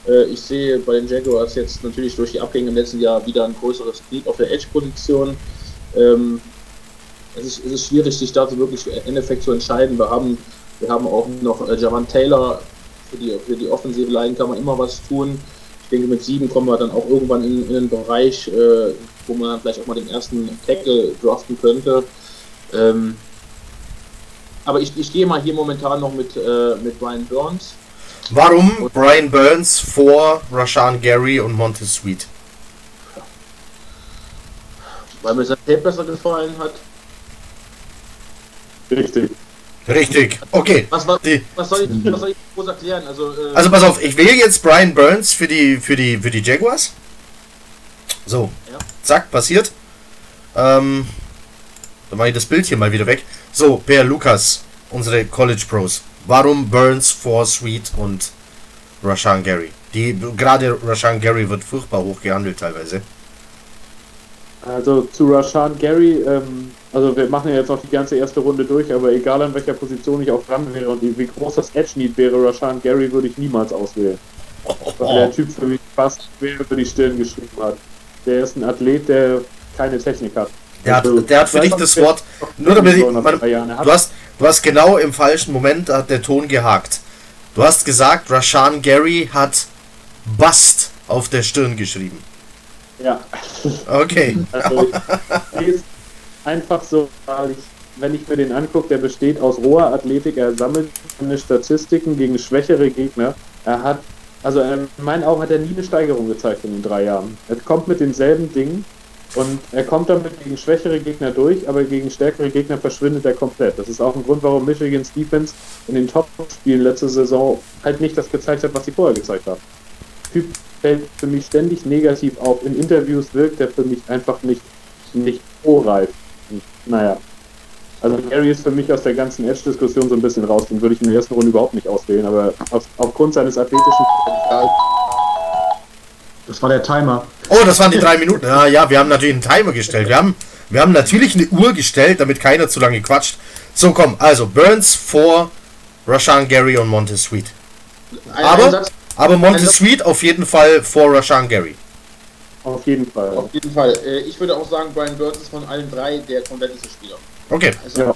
Äh, ich sehe bei den Jaguars jetzt natürlich durch die Abgänge im letzten Jahr wieder ein größeres Lead auf der Edge-Position. Ähm, es, ist, es ist schwierig, sich dazu wirklich im Endeffekt zu entscheiden. Wir haben, wir haben auch noch äh, Javan Taylor. Für die, für die offensive Line kann man immer was tun. Ich denke, mit sieben kommen wir dann auch irgendwann in, in den Bereich, äh, wo man vielleicht auch mal den ersten Tackle draften könnte. Ähm, aber ich, ich gehe mal hier momentan noch mit, äh, mit Brian Burns. Warum Brian Burns vor Rashan Gary und Montez Sweet? Weil mir sein Tape besser gefallen hat. Richtig. Richtig, okay. Was, was, was, soll, ich, was soll ich groß erklären? Also, äh, also pass auf, ich wähle jetzt Brian Burns für die, für die, für die Jaguars. So, Ja. zack, passiert. Ähm, dann mache ich das Bild hier mal wieder weg. So, Per Lukas, unsere College Pros. Warum Burns vor Sweet und Rashan Gary? Die, gerade Rashan Gary wird furchtbar hoch gehandelt teilweise. Also zu Rashan Gary, ähm, also wir machen ja jetzt noch die ganze erste Runde durch, aber egal an welcher Position ich auch dran wäre und wie groß das Edge-Need wäre, Rashan Gary würde ich niemals auswählen. Weil der Typ für mich fast quer über die Stirn geschrieben hat. Der ist ein Athlet, der keine Technik hat. Der hat, Also, der hat für dich das Wort, nur damit ich, hat du hast, du hast genau im falschen Moment hat der Ton gehakt. Du hast gesagt, Rashan Gary hat Bust auf der Stirn geschrieben. Ja, Okay. also ich, ist einfach so, weil ich, wenn ich mir den angucke, der besteht aus roher Athletik, er sammelt seine Statistiken gegen schwächere Gegner. Er hat, also in meinen Augen hat er nie eine Steigerung gezeigt in den drei Jahren. Er kommt mit denselben Dingen und er kommt damit gegen schwächere Gegner durch, aber gegen stärkere Gegner verschwindet er komplett. Das ist auch ein Grund, warum Michigans Defense in den Top-Spielen letzte Saison halt nicht das gezeigt hat, was sie vorher gezeigt haben. Typ fällt für mich ständig negativ auf. In Interviews wirkt er für mich einfach nicht, nicht. Und, Naja. Also Gary ist für mich aus der ganzen Edge-Diskussion so ein bisschen raus. Den würde ich in der ersten Runde überhaupt nicht auswählen, aber auf, aufgrund seines athletischen Potenzials Das war der Timer. Oh, das waren die drei Minuten. Ja, ja, wir haben natürlich einen Timer gestellt. Wir haben, wir haben natürlich eine Uhr gestellt, damit keiner zu lange quatscht. So, komm, also Burns vor Rashan Gary und Montez Sweet. ein, Aber- ein Satz, Aber Montez Satz- Sweet auf jeden Fall vor Rashan Gary. auf jeden Fall. auf jeden Fall. Äh, ich würde auch sagen, Brian Burns ist von allen drei der kompletteste Spieler. Okay. Also Ja.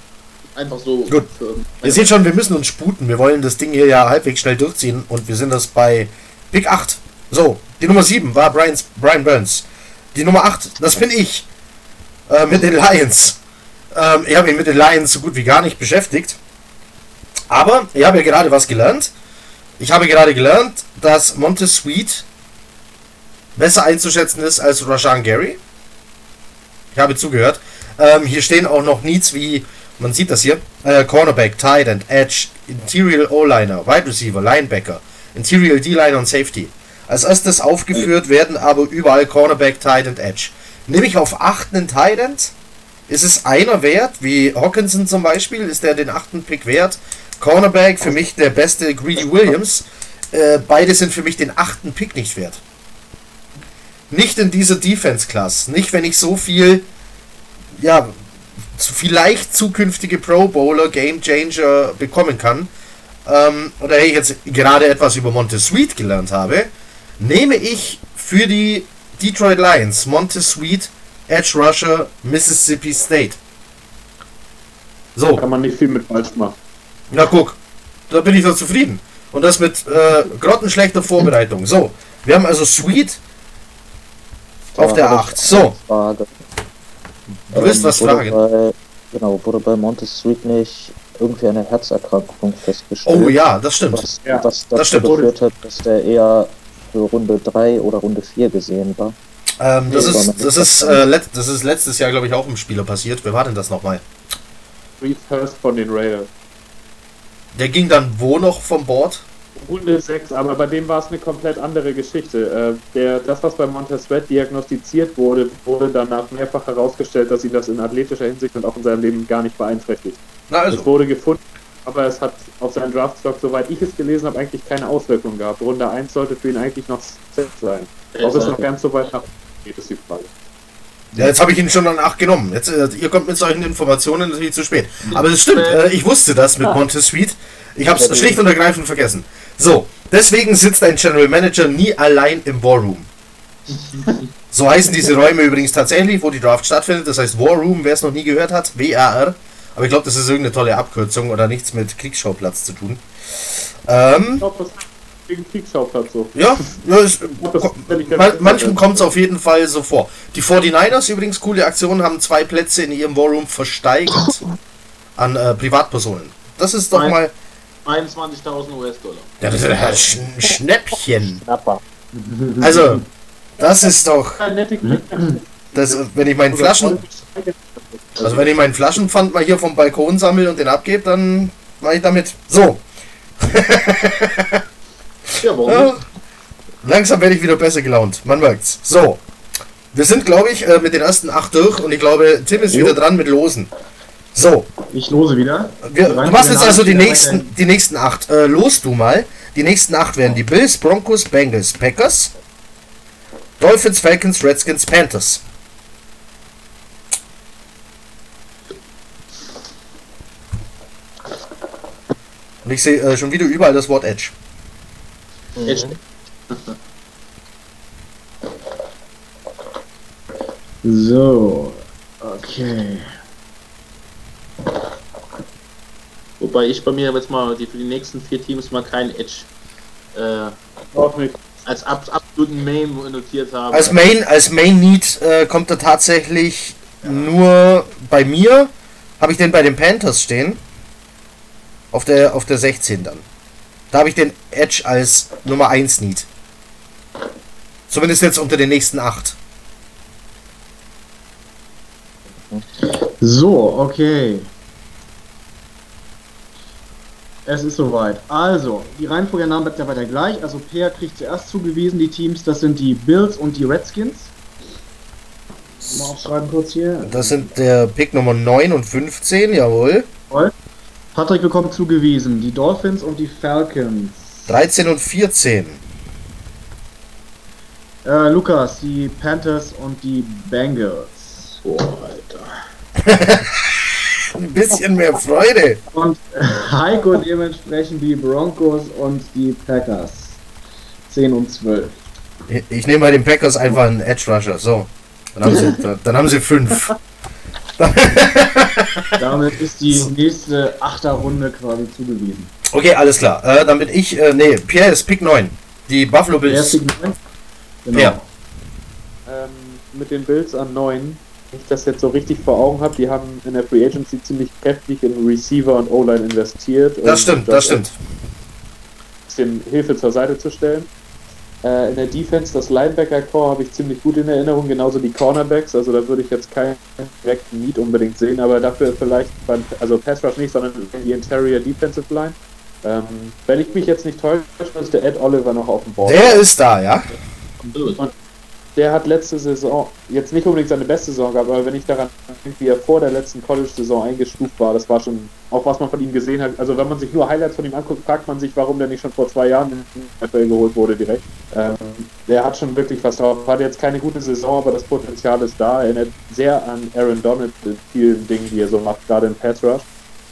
einfach so. Gut. Für, Ihr seht schon, wir müssen uns sputen. Wir wollen das Ding hier ja halbwegs schnell durchziehen und wir sind das bei Pick 8. So, die Nummer 7 war Brian, Brian Burns. Die Nummer 8, das bin ich. Äh, mit den Lions. Ähm, ich habe mich mit den Lions so gut wie gar nicht beschäftigt. Aber ich habe ja gerade was gelernt. Ich habe gerade gelernt, dass Montez Sweet besser einzuschätzen ist als Rashan Gary. Ich habe zugehört. Ähm, hier stehen auch noch Needs wie, man sieht das hier, äh, Cornerback, Tight End, Edge, Interior O-Liner, Wide Receiver, Linebacker, Interior D-Liner und Safety. Als erstes aufgeführt werden aber überall Cornerback, Tight End, Edge. Nehme ich auf 8 einen Tight End? Ist es einer wert, wie Hawkinson zum Beispiel? Ist der den achten Pick wert? Cornerback für mich der beste Greedy Williams. Äh, beide sind für mich den achten Pick nicht wert. Nicht in dieser Defense-Class. Nicht, wenn ich so viel, ja, vielleicht zukünftige Pro Bowler, Game Changer bekommen kann. Ähm, oder ich jetzt gerade etwas über Montez Sweet gelernt habe, nehme ich für die Detroit Lions Montez Sweet Edge Rusher Mississippi State. So. Kann man nicht viel mit falsch machen. Na guck, da bin ich doch zufrieden. Und das mit äh, grottenschlechter Vorbereitung. So, wir haben also Sweet auf der 8. So, du willst was fragen? Bei, genau, wurde bei Montes Street nicht irgendwie eine Herzerkrankung festgestellt? Oh ja, das stimmt. Was, Ja, was das stimmt. geführt hat, dass der eher für Runde 3 oder Runde 4 gesehen war. Ähm, das, Nee, ist, das, ist, äh, let, das ist letztes Jahr, glaube ich, auch im Spieler passiert. Wer war denn das nochmal? Reed Hurst von den Raiders. Der ging dann wo noch vom Board? Runde 6, aber bei dem war es eine komplett andere Geschichte. Äh, der, das, was bei Montez Sweat diagnostiziert wurde, wurde danach mehrfach herausgestellt, dass ihn das in athletischer Hinsicht und auch in seinem Leben gar nicht beeinträchtigt. Na Es also, wurde gefunden, aber es hat auf seinen Draftstock, soweit ich es gelesen habe, eigentlich keine Auswirkungen gehabt. Runde 1 sollte für ihn eigentlich noch set sein. Ob es noch ganz so weit nach geht, ist die Frage. ja, jetzt habe ich ihn schon an 8 genommen. Jetzt, äh, ihr kommt mit solchen Informationen natürlich zu spät. Aber es stimmt, äh, ich wusste das mit Montez Sweet. Ich habe es schlicht und ergreifend vergessen. So, deswegen sitzt ein General Manager nie allein im War Room. So heißen diese Räume übrigens tatsächlich, wo die Draft stattfindet. Das heißt War Room, wer es noch nie gehört hat, W-A-R. Aber ich glaube, das ist irgendeine tolle Abkürzung oder nichts mit Kriegsschauplatz zu tun. Ähm, Ich glaube, das ist wegen Kriegsschauplatz so. ja, ja es, man, manchem kommt es auf jeden Fall so vor. Die 49ers übrigens, coole Aktion, haben zwei Plätze in ihrem War Room versteigert an äh, Privatpersonen. Das ist doch Nein. mal 21.000 US-Dollar. ja, das ist ein Sch ein Schnäppchen. Schnapper. Also, das ist doch. das, wenn ich meinen Flaschen, also wenn ich meinen Flaschenpfand mal hier vom Balkon sammle und den abgebe, dann mache ich damit. So, Ja, warum Ja, langsam werde ich wieder besser gelaunt. Man merkt's. So. Wir sind, glaube ich, äh, mit den ersten acht durch und ich glaube, Tim ist Jo. wieder dran mit Losen. So, Ich lose wieder. wir, du machst jetzt also die nächsten, die nächsten acht. Äh, los du mal. Die nächsten acht wären die Bills, Broncos, Bengals, Packers, Dolphins, Falcons, Redskins, Panthers. Und ich sehe äh, schon wieder überall das Wort Edge. Edge. So, okay. Wobei ich bei mir jetzt mal die, für die nächsten vier Teams mal keinen Edge äh, als ab, absoluten Main notiert habe. Als Main, als Main Need äh, kommt er tatsächlich nur bei mir. Habe ich den bei den Panthers stehen. Auf der, auf der 16 dann. Da habe ich den Edge als Nummer 1 Need. Zumindest jetzt unter den nächsten 8. So, okay. Es ist soweit. Also, die Reihenfolge der Namen bleibt ja weiter gleich. Also, Peer kriegt zuerst zugewiesen die Teams. Das sind die Bills und die Redskins. Mal aufschreiben kurz hier. Das sind der Pick Nummer 9 und 15, jawohl. Patrick bekommt zugewiesen die Dolphins und die Falcons. 13 und 14. Äh, Lukas, die Panthers und die Bengals. Boah, Alter. Ein bisschen mehr Freude. Und Heiko dementsprechend die Broncos und die Packers. 10 und 12. Ich, ich nehme bei den Packers einfach einen Edge Rusher. So. Dann haben sie, dann haben sie 5. Damit ist die nächste Achterrunde quasi zugewiesen. Okay, alles klar. Äh, dann bin ich, äh, nee, Pierre ist Pick 9. Die Buffalo Bills. ist Signal. Genau. Ja. Ähm, mit den Bills an 9, wenn ich das jetzt so richtig vor Augen habe, die haben in der Free Agency ziemlich kräftig in Receiver und O-Line investiert. Das stimmt, das stimmt. bisschen Hilfe zur Seite zu stellen. Äh, in der Defense, das Linebacker-Core habe ich ziemlich gut in Erinnerung, genauso die Cornerbacks. Also da würde ich jetzt keinen direkten Need unbedingt sehen, aber dafür vielleicht beim, also Pass Rush nicht, sondern die Interior Defensive Line. Ähm, wenn ich mich jetzt nicht täusche, ist der Ed Oliver noch auf dem Board. Der ist da, ja? Absolut. Der hat letzte Saison jetzt nicht unbedingt seine beste Saison gehabt, aber wenn ich daran denke, wie er vor der letzten College-Saison eingestuft war, das war schon auch was man von ihm gesehen hat. Also wenn man sich nur Highlights von ihm anguckt, fragt man sich, warum der nicht schon vor zwei Jahren in den NFL geholt wurde direkt. Ähm, der hat schon wirklich was drauf. Hat jetzt keine gute Saison, aber das Potenzial ist da. Er erinnert sehr an Aaron Donald in vielen Dingen, die er so macht, gerade im Pass Rush.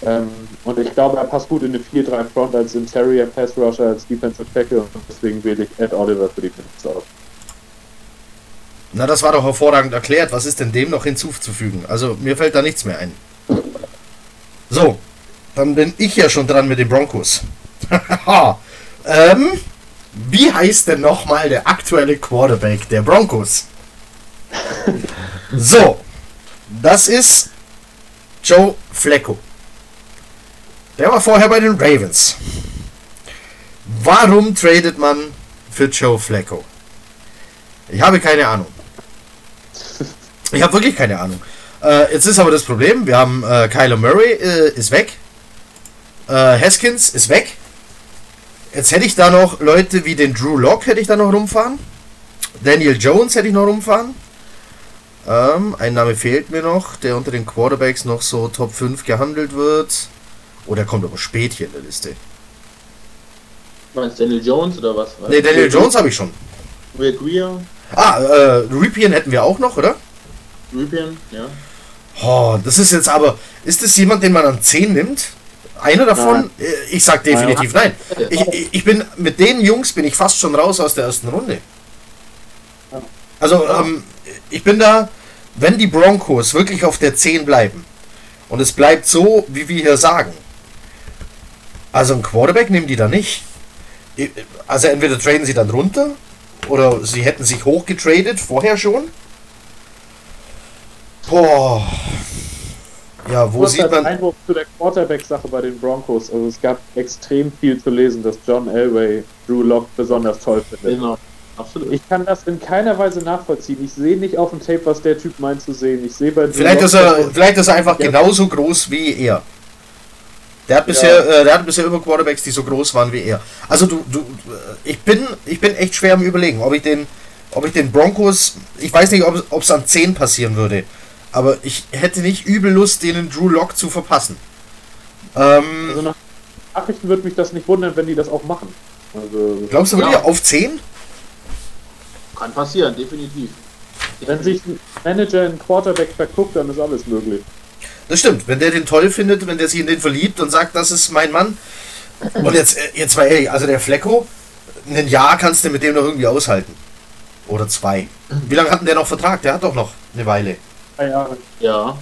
Ähm, und ich glaube, er passt gut in eine 4-3 Front als Interior Pass Rusher, als Defensive Tackle und deswegen wähle ich Ed Oliver für die Defense aus. Na, das war doch hervorragend erklärt. Was ist denn dem noch hinzuzufügen? Also, mir fällt da nichts mehr ein. So, dann bin ich ja schon dran mit den Broncos. ähm, wie heißt denn nochmal der aktuelle Quarterback der Broncos? So, das ist Joe Flacco. Der war vorher bei den Ravens. Warum tradet man für Joe Flacco? Ich habe keine Ahnung. Ich habe wirklich keine Ahnung. Äh, jetzt ist aber das Problem, wir haben äh, Kyler Murray äh, ist weg. Äh, Haskins ist weg. Jetzt hätte ich da noch Leute wie den Drew Lock hätte ich da noch rumfahren. Daniel Jones hätte ich noch rumfahren. Ähm, ein Name fehlt mir noch, der unter den Quarterbacks noch so Top 5 gehandelt wird. Oh, der kommt aber spät hier in der Liste. Meinst du Daniel Jones oder was? Ne, Daniel Jones habe ich schon. Will Greer, Ah, äh, Ripien hätten wir auch noch, oder? Ripien, ja. Oh, das ist jetzt aber. Ist das jemand, den man an 10 nimmt? Einer davon? Äh, Ich sag definitiv nein. Ich, ich- ich bin mit den Jungs bin ich fast schon raus aus der ersten Runde. Also, ähm, ich bin da, wenn die Broncos wirklich auf der 10 bleiben und es bleibt so, wie wir hier sagen. Also ein Quarterback nehmen die da nicht. Also entweder traden sie dann runter oder sie hätten sich hochgetradet vorher schon. Boah. Ja, wo sieht man. Einwurf zu der Quarterback-Sache bei den Broncos. Also es gab extrem viel zu lesen, dass John Elway Drew Lock besonders toll findet. Genau. Absolut. Ich kann das in keiner Weise nachvollziehen. Ich sehe nicht auf dem Tape, was der Typ meint zu sehen. Ich sehe bei Drew Vielleicht Lock, ist er, vielleicht ist er einfach Ja. genauso groß wie er. Der hat bisher, äh, der hat bisher immer Quarterbacks, die so groß waren wie er. Also du, du, äh, ich bin, ich bin echt schwer am überlegen, ob ich den, ob ich den Broncos, ich weiß nicht, ob es an 10 passieren würde, aber ich hätte nicht übel Lust, denen Drew Lock zu verpassen. Ähm, Also nach Nachrichten würde mich das nicht wundern, wenn die das auch machen. Also, glaubst du wirklich Ja. auf 10? Kann passieren, definitiv. wenn sich ein Manager in Quarterback verguckt, dann ist alles möglich. Das stimmt, wenn der den toll findet, wenn der sich in den verliebt und sagt, das ist mein Mann. Und jetzt, äh, jetzt mal ehrlich, also der Flecko, ein Jahr kannst du mit dem noch irgendwie aushalten. Oder zwei. Wie lange hat denn der noch Vertrag? Der hat doch noch eine Weile. Drei Jahre. Ja.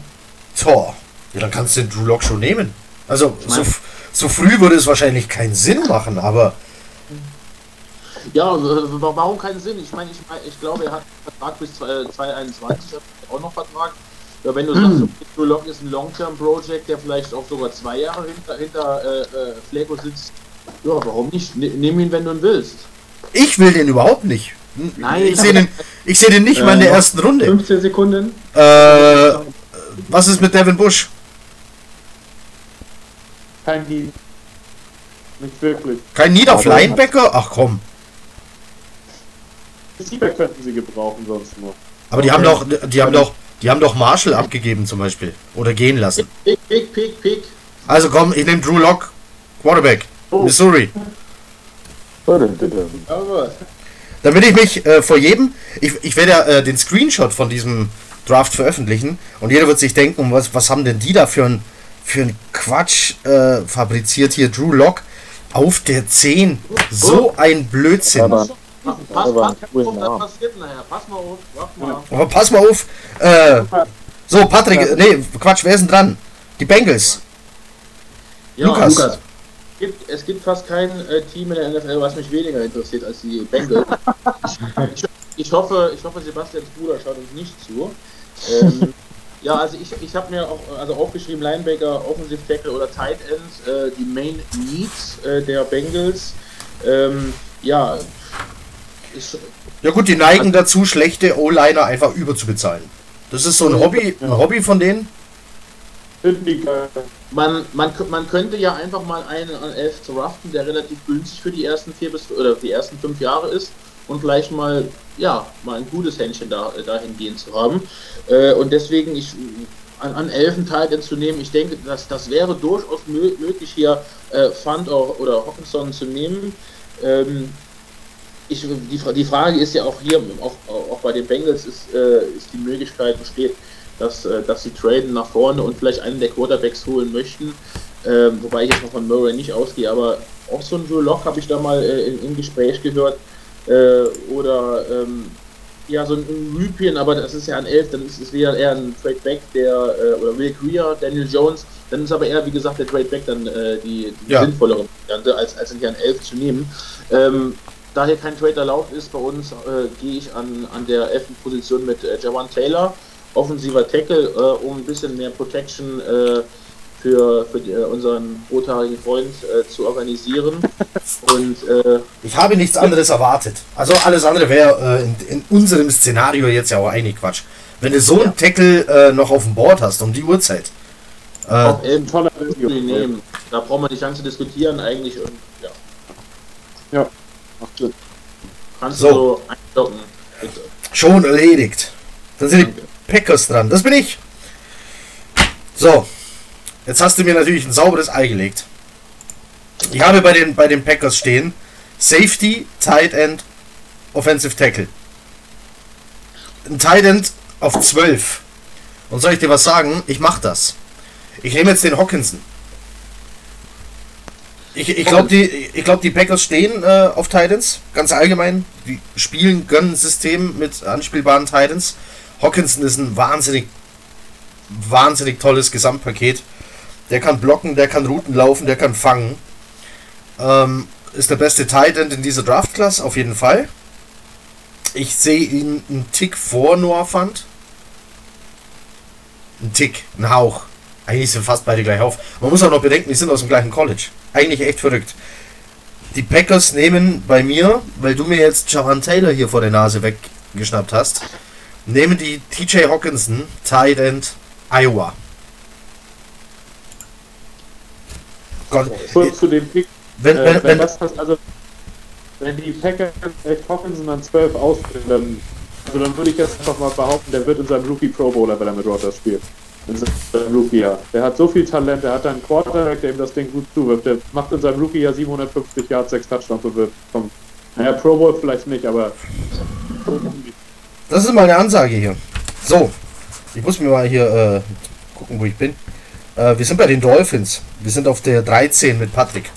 Tor. Ja, dann kannst du den Drew Lock schon nehmen. Also, so, mein- so früh würde es wahrscheinlich keinen Sinn machen, aber Ja, warum keinen Sinn? Ich meine, ich, mein, ich glaube, er hat einen Vertrag bis 2021, hat er auch noch Vertrag. Ja, wenn du sagst, okay, Drew Lock ist ein Long-Term-Project, der vielleicht auch sogar zwei Jahre hinter, hinter äh, äh, Flacco sitzt, ja, warum nicht? Nimm ihn, wenn du ihn willst. ich will den überhaupt nicht. Nein, ich sehe den, ich seh den nicht mal in der Äh, ersten Runde. 15 Sekunden. Äh, was ist mit Devin Bush? Kein Deal. Nicht wirklich. Kein Need auf Aber- Linebacker? Ach komm. Receiver könnten sie gebrauchen sonst nur. Aber die haben doch, die haben doch, die haben doch Marshall abgegeben zum Beispiel. Oder gehen lassen. Pick, pick, pick, pick. Also komm, ich nehme Drew Lock, Quarterback, Missouri. Aber Damit ich mich äh, vor jedem, ich, ich werde ja äh, den Screenshot von diesem Draft veröffentlichen und jeder wird sich denken, was, was haben denn die da für ein, für ein Quatsch äh, fabriziert hier, Drew Lock auf der 10. So ein Blödsinn. Aber pass, pass, Aber pass, mal auf, warte mal. Aber pass mal auf. Äh, so, Patrick, äh, nee, Quatsch, wer ist denn dran? Die Bengals. Ja, Lukas. Lukas. Es gibt, es gibt fast kein äh, Team in der NFL, was mich weniger interessiert als die Bengals. ich, ich, hoffe, ich hoffe, Sebastians Bruder schaut uns nicht zu. Ähm, ja, also ich, ich habe mir auch also aufgeschrieben, Linebacker, Offensive Tackle oder Tight End, äh, die Main Needs äh, der Bengals. Ähm, ja, ist, Ja gut, die neigen dazu, schlechte O-Liner einfach überzubezahlen. Das ist so ein Hobby, ein Hobby von denen. Man, man, man könnte ja einfach mal einen an 11 draften, der relativ günstig für die ersten vier bis oder die ersten fünf Jahre ist und vielleicht mal ja mal ein gutes Händchen da dahingehend zu haben. Äh, und deswegen ich an, an 11 Teil zu nehmen, ich denke, dass das wäre durchaus mö möglich hier äh, Fund or, oder Hawkinson zu nehmen. Ähm, ich, die, die Frage ist ja auch hier, auch, auch bei den Bengals ist, äh, ist die Möglichkeit besteht, dass, äh, dass sie traden nach vorne und vielleicht einen der Quarterbacks holen möchten. Ähm, wobei ich jetzt noch von Murray nicht ausgehe, aber auch so ein Drew Lock habe ich da mal äh, im, im Gespräch gehört. Äh, oder ähm, ja, so ein Rüpien, aber das ist ja ein 11, dann ist es wieder eher ein Trade Back, der, äh, oder Will Greer, Daniel Jones, dann ist aber eher, wie gesagt, der Trade Back dann äh, die, die Ja. sinnvollere Variante, als, als hier ein 11 zu nehmen. Ähm, da hier kein Trade erlaubt ist bei uns, äh, gehe ich an, an der 11. Position mit äh, Jawan Taylor, offensiver Tackle, äh, um ein bisschen mehr Protection äh, für, für die, äh, unseren rothaarigen Freund äh, zu organisieren. Und äh, Ich habe nichts anderes erwartet. Also alles andere wäre äh, in, in unserem Szenario jetzt ja auch eigentlich Quatsch. Wenn du so einen Tackle äh, noch auf dem Board hast, um die Uhrzeit. Äh, auch eben Toller nehmen. Da braucht man nicht lange zu diskutieren eigentlich und ja, Ja, macht Sinn. kannst So. du so einlocken. Bitte. schon erledigt. Dann sind die Packers dran. Das bin ich. So. Jetzt hast du mir natürlich ein sauberes Ei gelegt. Ich habe bei den, bei den Packers stehen Safety, Tight End, Offensive Tackle. Ein Tight End auf 12. Und soll ich dir was sagen? Ich mach das. Ich nehme jetzt den Hawkinson. Ich, ich glaube, die, glaub, die Packers stehen äh, auf Titans, ganz allgemein. Die spielen, gönnen System mit anspielbaren Titans. Hawkinson ist ein wahnsinnig, wahnsinnig tolles Gesamtpaket. Der kann blocken, der kann Routen laufen, der kann fangen. Ähm, ist der beste Titan in dieser Draft-Class, auf jeden Fall. Ich sehe ihn einen Tick vor Noah Fund. Ein Tick, ein Hauch. Eigentlich sind fast beide gleich auf. Man muss auch noch bedenken, die sind aus dem gleichen College. Eigentlich echt verrückt. Die Packers nehmen bei mir, weil du mir jetzt Javan Taylor hier vor der Nase weggeschnappt hast, nehmen die TJ Hawkinson, Tight End, Iowa. Gott, Kurz zu dem Pick. wenn, äh, wenn, wenn, das passt, also wenn die Packers Hawkinson an 12 ausbilden, dann, also dann würde ich jetzt einfach mal behaupten, der wird in seinem Rookie Pro Bowler, wenn er mit Rogers spielt. In seinem Rookie-Jahr. Der hat so viel Talent, der hat einen Quarterback, der ihm das Ding gut zuwirft. Der macht in seinem Rookie-Jahr 750 Yards, 6 Touchdowns und wird vom, naja, Pro Bowl vielleicht nicht, aber das ist mal eine Ansage hier. So, ich muss mir mal hier äh, gucken, wo ich bin. Äh, wir sind bei den Dolphins. Wir sind auf der 13 mit Patrick.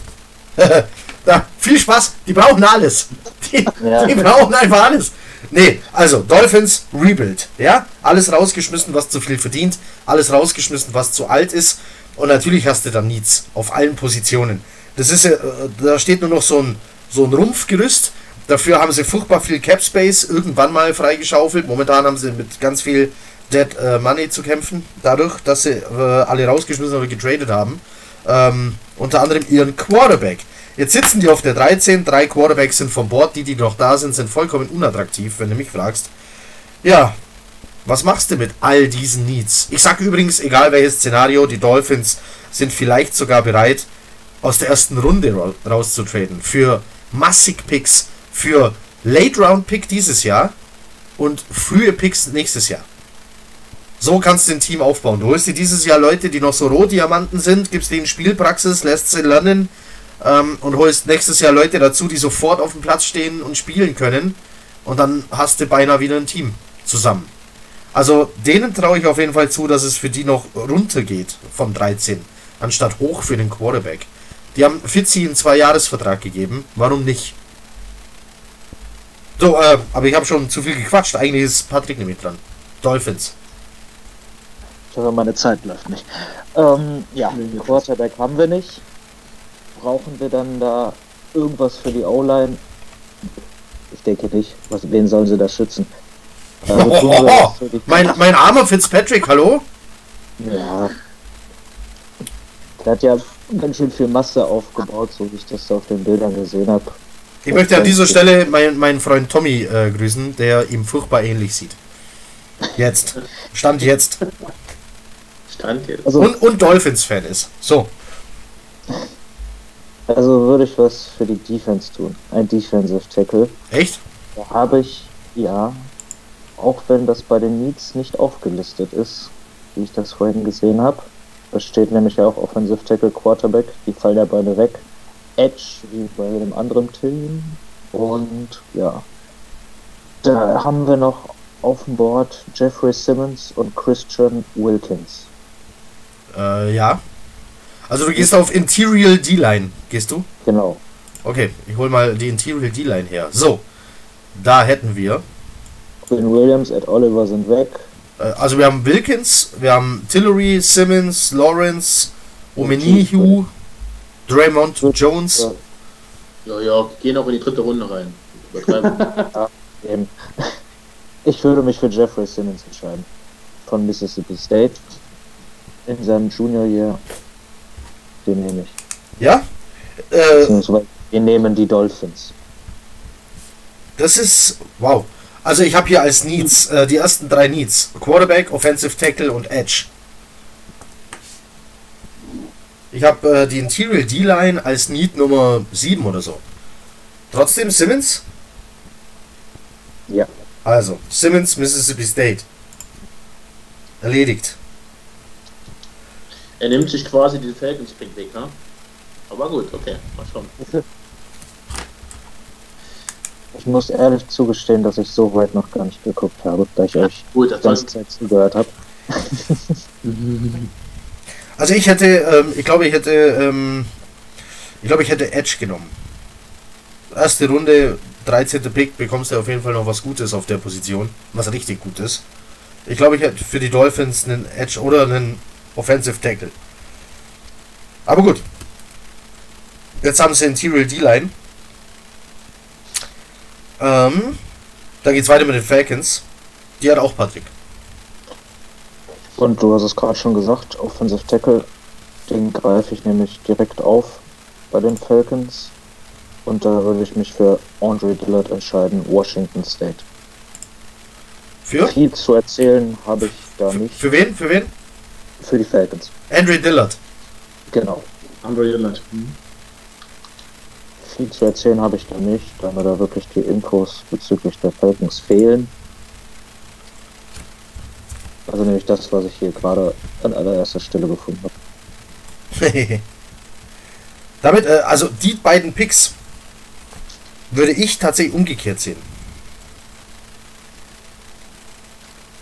ja, viel Spaß. Die brauchen alles. Die, Ja. die brauchen einfach alles. Nee, also Dolphins Rebuild. Ja, alles rausgeschmissen, was zu viel verdient. Alles rausgeschmissen, was zu alt ist. Und natürlich hast du dann Needs auf allen Positionen. Das ist ja, äh, da steht nur noch so ein, so ein Rumpfgerüst. Dafür haben sie furchtbar viel Cap Space irgendwann mal freigeschaufelt. Momentan haben sie mit ganz viel Dead äh, Money zu kämpfen, dadurch, dass sie äh, alle rausgeschmissen oder getradet haben. Ähm, unter anderem ihren Quarterback. Jetzt sitzen die auf der 13, drei Quarterbacks sind vom Bord, die, die noch da sind, sind vollkommen unattraktiv, wenn du mich fragst. Ja, was machst du mit all diesen Needs? Ich sage übrigens, egal welches Szenario, die Dolphins sind vielleicht sogar bereit, aus der ersten Runde ra rauszutraden. Für massig Picks, für Late Round Pick dieses Jahr und frühe Picks nächstes Jahr. So kannst du ein Team aufbauen. Du holst dir dieses Jahr Leute, die noch so Rohdiamanten sind, gibst denen Spielpraxis, lässt sie lernen ähm, und holst nächstes Jahr Leute dazu, die sofort auf dem Platz stehen und spielen können. Und dann hast du beinahe wieder ein Team zusammen. Also denen traue ich auf jeden Fall zu, dass es für die noch runter geht vom 13, anstatt hoch für den Quarterback. Die haben Fitzy einen Zwei-Jahres-Vertrag gegeben. Warum nicht? So, äh, aber ich habe schon zu viel gequatscht. Eigentlich ist Patrick nämlich dran. Dolphins. Ich hoffe, meine Zeit läuft nicht. Ähm, ja, Quarterback haben wir nicht. Brauchen wir dann da irgendwas für die O-Line? Ich denke nicht. Was, wen sollen sie da schützen? Äh, was für die- Mein, mein armer Fitzpatrick, hallo? Ja. Der hat ja ganz schön viel Masse aufgebaut, so wie ich das auf den Bildern gesehen habe. Ich möchte an dieser Stelle meinen, meinen Freund Tommy äh, grüßen, der ihm furchtbar ähnlich sieht. Jetzt. Stand jetzt. Stand jetzt. Also, Und, und Dolphins-Fan ist. So. also würde ich was für die Defense tun. Ein Defensive Tackle. Echt? Da habe ich, ja, auch wenn das bei den Needs nicht aufgelistet ist, wie ich das vorhin gesehen habe. Da steht nämlich ja auch Offensive Tackle Quarterback, die fallen ja beide weg. Edge, wie bei jedem anderen Team. Und ja, da haben wir noch auf dem Board Jeffrey Simmons und Christian Wilkins. Äh, ja. Also du gehst auf Interior D-Line. Gehst du? Genau. Okay, ich hol mal die Interior D-Line her. So. Da hätten wir. Quinn Williams, Ed Oliver sind weg. Äh, also wir haben Wilkins, wir haben Tillery, Simmons, Lawrence, Omenihu, Draymond Jones. Ja. Ja, ja, gehen auch in die dritte Runde rein. Eben. Ich würde mich für Jeffrey Simmons entscheiden. Von Mississippi State. In seinem Junior Year. Den nehme ich. Ja? Äh, wir nehmen die Dolphins. das ist. Wow. Also ich habe hier als Needs äh, die ersten drei Needs. Quarterback, Offensive Tackle und Edge. Ich habe äh, die Interior D-Line als Need Nummer 7 oder so. Trotzdem Simmons? Ja. Also, Simmons, Mississippi State. Erledigt. er nimmt sich quasi den Falcons-Pick weg, ne? Aber gut, okay, mal schauen. Ich muss ehrlich zugestehen, dass ich so weit noch gar nicht geguckt habe, da ich euch Gut, das die ganze Zeit zugehört habe. Also ich hätte, ähm, ich glaube, ich hätte, ähm, ich glaube, ich hätte Edge genommen. Erste Runde, 13. Pick, bekommst du auf jeden Fall noch was Gutes auf der Position. Was richtig gut ist. Ich glaube, ich hätte für die Dolphins einen Edge oder einen Offensive Tackle. Aber gut. Jetzt haben sie Interior D-Line. Ähm, da geht's weiter mit den Falcons. Die hat auch Patrick. Und du hast es gerade schon gesagt, Offensive Tackle, den greife ich nämlich direkt auf bei den Falcons. Und da würde ich mich für Andre Dillard entscheiden, Washington State. Für? Viel zu erzählen habe ich da nicht. Für wen? Für wen? Für die Falcons. Andre Dillard. Genau. Andre Dillard. Mhm. Viel zu erzählen habe ich da nicht, da mir da wirklich die Infos bezüglich der Falcons fehlen. Also nämlich das, was ich hier gerade an allererster Stelle gefunden habe. Damit, äh, also die beiden Picks würde ich tatsächlich umgekehrt sehen.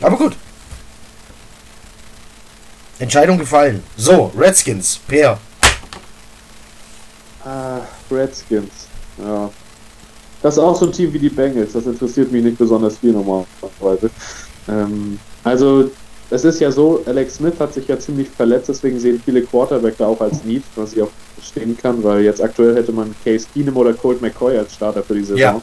Aber gut. Entscheidung gefallen. So, Redskins, Peer. Ah, Redskins. Ja. Das ist auch so ein Team wie die Bengals. Das interessiert mich nicht besonders viel normalerweise. Ähm, also, es ist ja so, Alex Smith hat sich ja ziemlich verletzt, deswegen sehen viele Quarterback da auch als Need, was ich auch verstehen kann, weil jetzt aktuell hätte man Case Keenum oder Colt McCoy als Starter für die Saison. Ja.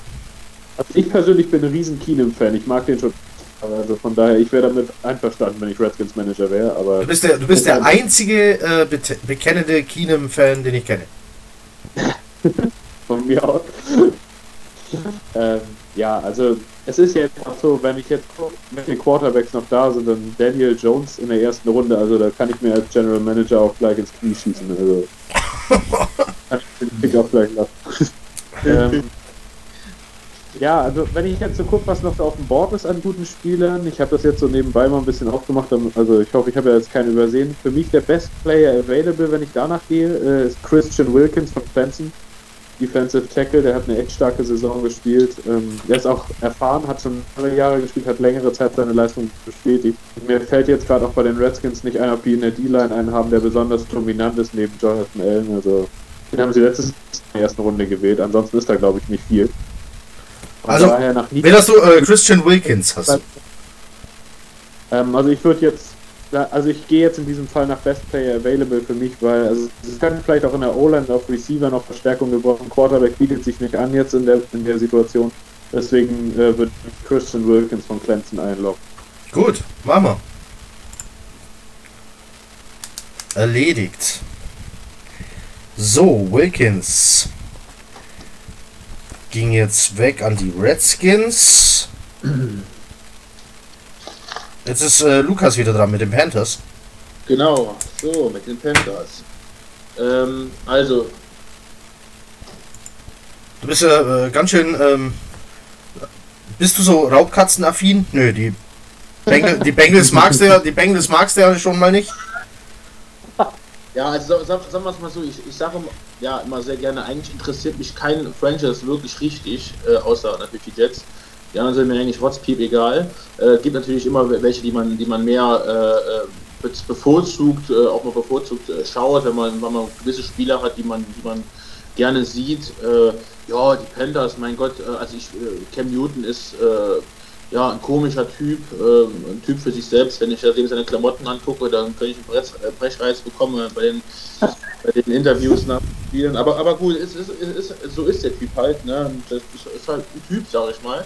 Also ich persönlich bin ein riesen Keenum-Fan. Ich mag den schon. Also von daher, ich wäre damit einverstanden, wenn ich Redskins Manager wäre, aber Du bist der, du bist der einzige äh, bekennende Keenum-Fan, den ich kenne. von mir aus. Ähm, ja, also es ist jetzt auch so, wenn ich jetzt gucke, welche Quarterbacks noch da sind, dann Daniel Jones in der ersten Runde, also da kann ich mir als General Manager auch gleich ins Knie schießen. Also kann ich den Pick auch gleich lassen. ähm, ja, also wenn ich jetzt so gucke, was noch auf dem Board ist an guten Spielern, ich habe das jetzt so nebenbei mal ein bisschen aufgemacht, also ich hoffe, ich habe ja jetzt keinen übersehen. Für mich der Best Player available, wenn ich danach gehe, äh, ist Christian Wilkins von Clemson. Defensive Tackle, der hat eine echt starke Saison gespielt. Ähm, der ist auch erfahren, hat schon alle Jahre gespielt, hat längere Zeit seine Leistung bestätigt. Mir fällt jetzt gerade auch bei den Redskins nicht ein, ob die in der D-Line einen haben, der besonders dominant ist neben Jonathan Allen. Also den haben sie letztes Jahr in der ersten Runde gewählt. Ansonsten ist da glaube ich nicht viel. Von Also, daher nach Wen hast du? Äh, Christian Wilkins hast. Ähm, also ich würde jetzt, also ich gehe jetzt in diesem Fall nach Best Player Available für mich, weil also es kann vielleicht auch in der O-Line auf Receiver noch Verstärkung gebrauchen. Quarterback bietet sich nicht an jetzt in der in der Situation. Deswegen äh, wird Christian Wilkins von Clemson einloggen. Gut, machen wir. Erledigt. So, Wilkins. ging jetzt weg an die Redskins. Jetzt ist äh, Lukas wieder dran mit den Panthers. Genau, so, mit den Panthers. Ähm, also, Du bist ja äh, ganz schön. Ähm, bist du so Raubkatzenaffin? Nö, die, Bengel, die Bengals magst du ja, die Bengals magst du ja schon mal nicht. ja, also sa- sa- sagen wir es mal so, ich, ich sage ja immer sehr gerne, eigentlich interessiert mich kein Franchise wirklich richtig, äh, außer natürlich die Jets. Die anderen sind mir eigentlich rotzpiep egal. Äh, gibt natürlich immer welche, die man, die man mehr äh, äh, be- bevorzugt, äh, auch mal bevorzugt äh, schaut, wenn man, wenn man gewisse Spieler hat, die man, die man gerne sieht. Äh, ja, die Panthers, mein Gott, äh, also ich, äh, Cam Newton ist äh, ja ein komischer Typ, äh, ein Typ für sich selbst. Wenn ich dem seine Klamotten angucke, dann könnte ich einen Brech, äh, Brechreiz bekommen äh, bei den, bei den Interviews nach Spielen. Aber, aber gut, es ist, es ist, so ist der Typ halt. Ne? Das ist, ist halt ein Typ, sage ich mal.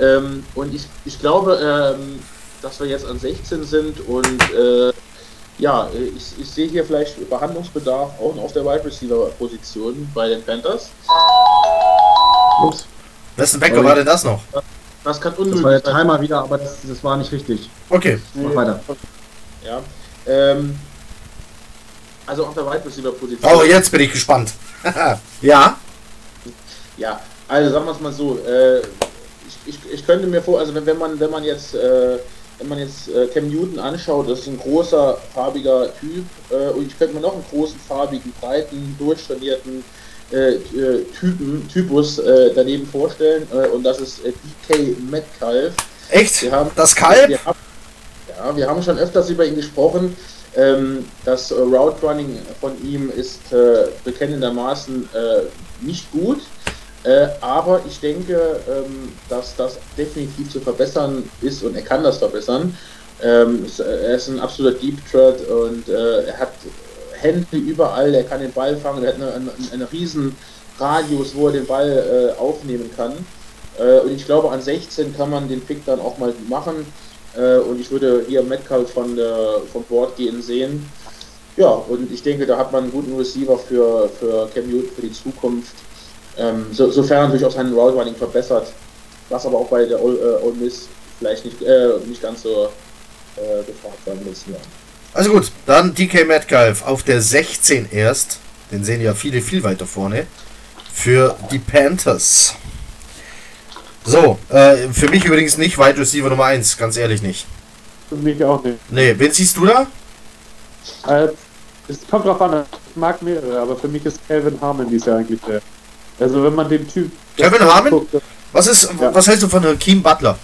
Ähm, und ich, ich glaube, ähm, dass wir jetzt an 16 sind und äh, ja, ich, ich sehe hier vielleicht Behandlungsbedarf auch auf der Wide Receiver Position bei den Panthers. Ups, Wessen Bäcker war denn das noch? Das kann das war der unmöglich. Timer wieder, aber das, das war nicht richtig. Okay. Mach weiter. Ja. Ähm, also auf der Wide Receiver Position. Oh, jetzt bin ich gespannt. ja. Ja, also sagen wir es mal so, äh, ich, ich, ich könnte mir vor, also wenn, wenn man wenn man jetzt äh, wenn man jetzt äh, Cam Newton anschaut, das ist ein großer farbiger Typ äh, und ich könnte mir noch einen großen farbigen, breiten, durchtrainierten äh, äh, Typen Typus äh, daneben vorstellen und das ist DK Metcalf. Echt? Wir haben, Das Kalb? Wir haben, ja, wir haben schon öfters über ihn gesprochen. Ähm, das äh, Route Running von ihm ist bekennendermaßen nicht gut. Äh, aber ich denke, ähm, dass das definitiv zu verbessern ist und er kann das verbessern. Ähm, es- er ist ein absoluter Deep Threat und äh, er hat Hände überall, er kann den Ball fangen, er hat eine, eine, einen riesen Radius, wo er den Ball äh, aufnehmen kann. Äh, und ich glaube, an 16 kann man den Pick dann auch mal machen. Äh, und ich würde hier Metcalf von der, vom Board gehen sehen. Ja, und ich denke, da hat man einen guten Receiver für, für Cam Newton für die Zukunft. Ähm, so, sofern er natürlich auch seinen Route Running verbessert, was aber auch bei der Ole, äh, Ole Miss vielleicht nicht, äh, nicht ganz so äh, gefragt war im letzten Jahr. Also gut, dann DK Metcalf auf der 16 erst. Den sehen ja viele viel weiter vorne. Für die Panthers. So, äh, für mich übrigens nicht Wide Receiver Nummer 1, ganz ehrlich nicht. Für mich auch nicht. Nee, wen siehst du da? Äh, es kommt drauf an, ich mag mehrere, aber für mich ist Calvin Harmon dies Jahr eigentlich der. Also wenn man den Typ. Calvin Harmon? guckt, Was ist, Ja. was hältst du von Hakeem Butler?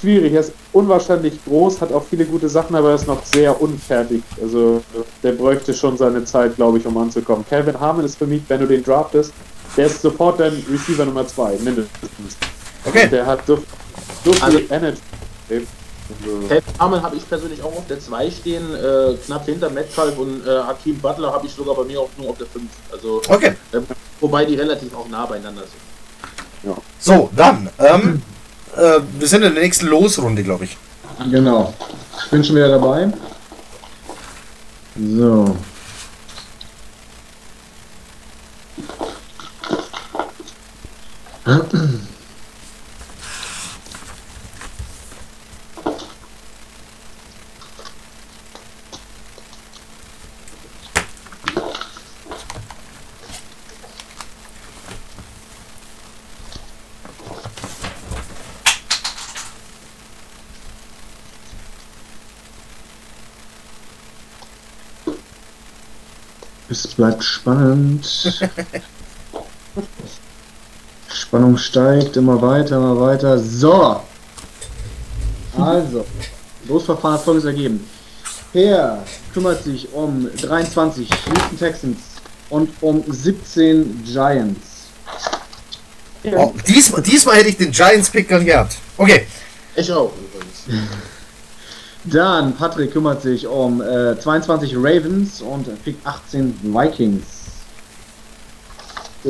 schwierig, er ist unwahrscheinlich groß, hat auch viele gute Sachen, aber er ist noch sehr unfertig. Also der bräuchte schon seine Zeit, glaube ich, um anzukommen. Calvin Harmon ist für mich, wenn du den draftest, der ist sofort dein Receiver Nummer 2, mindestens. Okay. Der hat so, so viel Also- Energy. Ted habe ich persönlich auch auf der 2 stehen, äh, knapp hinter Metcalf und äh, Hakim Butler habe ich sogar bei mir auch nur auf der 5. Also, Okay. äh, wobei die relativ auch nah beieinander sind. So, dann. Ähm, äh, wir sind in der nächsten Losrunde, glaube ich. Genau. Ich bin schon wieder dabei. So. Es bleibt spannend. Spannung steigt immer weiter, immer weiter. So. Also, Losverfahren hat folgendes ergeben. Per kümmert sich um 23 Houston Texans und um 17 Giants. Oh, diesmal, diesmal hätte ich den Giants-Pick gern gehabt. Okay. Ich auch übrigens. Dann Patrick kümmert sich um äh, 22 Ravens und Pick 18 Vikings. Äh.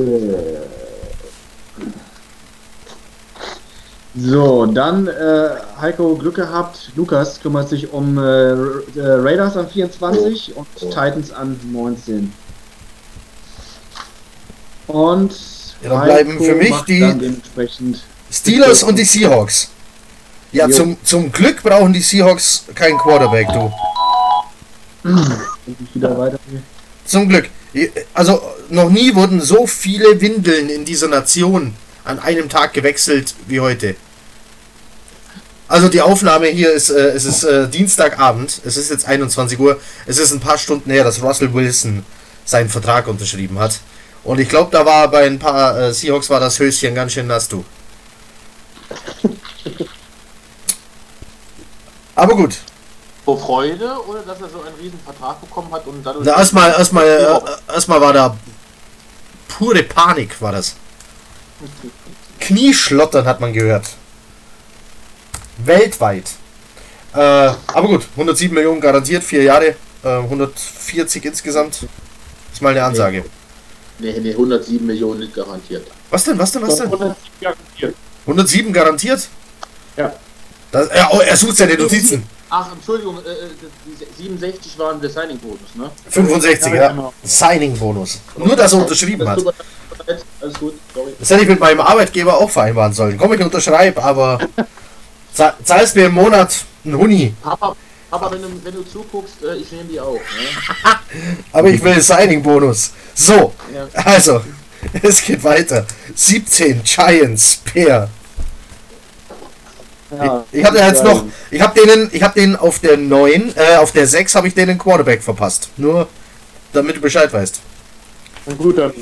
So, dann äh, Heiko Glück gehabt. Lukas kümmert sich um äh, äh, Raiders an 24 und Titans an 19. Und Ja, dann bleiben Heiko für mich die- Steelers und die Seahawks. Ja, Jo. zum, zum Glück brauchen die Seahawks keinen Quarterback, du. Zum Glück. Also noch nie wurden so viele Windeln in dieser Nation an einem Tag gewechselt wie heute. Also die Aufnahme hier ist, äh, es ist äh, Dienstagabend, es ist jetzt 21 Uhr, es ist ein paar Stunden her, dass Russell Wilson seinen Vertrag unterschrieben hat. Und ich glaube, da war bei ein paar äh, Seahawks war das Höschen ganz schön nass, du. Aber gut, Vor Freude oder dass er so einen riesen Vertrag bekommen hat und dadurch. Da erstmal, erstmal, äh, erstmal war da pure Panik, war das. Knieschlottern hat man gehört. Weltweit. Äh, aber gut, 107 Millionen garantiert, vier Jahre, äh, 140 insgesamt. Ist mal eine Ansage. Nee, nee, 107 Millionen nicht garantiert. Was denn, was denn, was denn? 107 garantiert. 107 garantiert? Ja. Das, oh, er sucht seine Notizen. Ach, Entschuldigung, äh, äh, die 67 waren der Signing-Bonus, ne? 65, Ja, ja. genau. Signing-Bonus. Nur, dass er unterschrieben Das hat. Alles gut, sorry. Das hätte ich mit meinem Arbeitgeber auch vereinbaren sollen. Komm, ich unterschreibe, aber zahl- zahlst mir im Monat einen Huni. Papa, Papa wenn, du, wenn du zuguckst, äh, ich nehme die auch. Ne? Aber ich will Signing-Bonus. So, Ja. also, es geht weiter. 17 Giants Pair. Ja, Ich hatte jetzt noch, ich habe denen, ich habe denen auf der 9, äh, auf der 6 habe ich denen Quarterback verpasst. Nur, damit du Bescheid weißt. Na gut, dann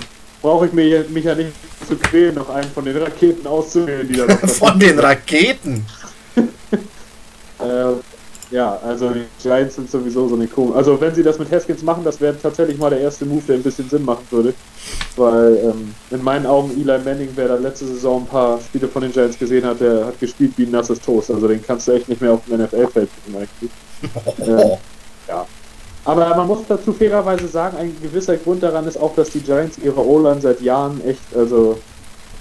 brauche ich mich, mich ja nicht zu quälen, noch einen von den Raketen auszuwählen, die da noch Von den Raketen. Äh, ja, also die Giants sind sowieso so eine komische. Also wenn sie das mit Haskins machen, das wäre tatsächlich mal der erste Move, der ein bisschen Sinn machen würde. Weil ähm, in meinen Augen Eli Manning, wer da letzte Saison ein paar Spiele von den Giants gesehen hat, der hat gespielt wie ein nasses Toast. Also den kannst du echt nicht mehr auf dem NFL-Feld bringen eigentlich. Oh. Aber man muss dazu fairerweise sagen, ein gewisser Grund daran ist auch, dass die Giants ihre O-Line seit Jahren echt, also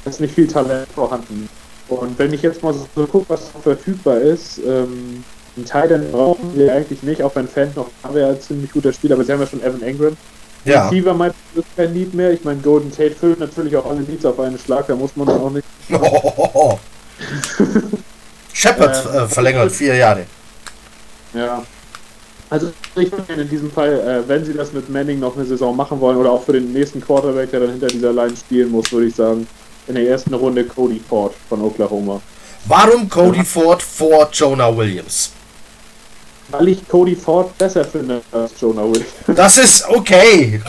es ist nicht viel Talent vorhanden. Und wenn ich jetzt mal so, so gucke, was verfügbar ist, ähm, ein Titan brauchen wir eigentlich nicht, auch wenn Fan noch wäre ein ziemlich guter Spieler, aber sie haben ja schon Evan Engram. Ja. Receiver meint, kein Need mehr. Ich meine, Golden Tate füllt natürlich auch alle Needs auf einen Schlag, da muss man dann auch nicht. Oh. Shepard äh, verlängert vier Jahre. Ja. Also ich finde in diesem Fall, äh, wenn sie das mit Manning noch eine Saison machen wollen oder auch für den nächsten Quarterback, der dann hinter dieser Line spielen muss, würde ich sagen, in der ersten Runde Cody Ford von Oklahoma. Warum Cody Ford vor Jonah Williams? Weil ich Cody Ford besser finde als Jonah Williams. Das ist okay.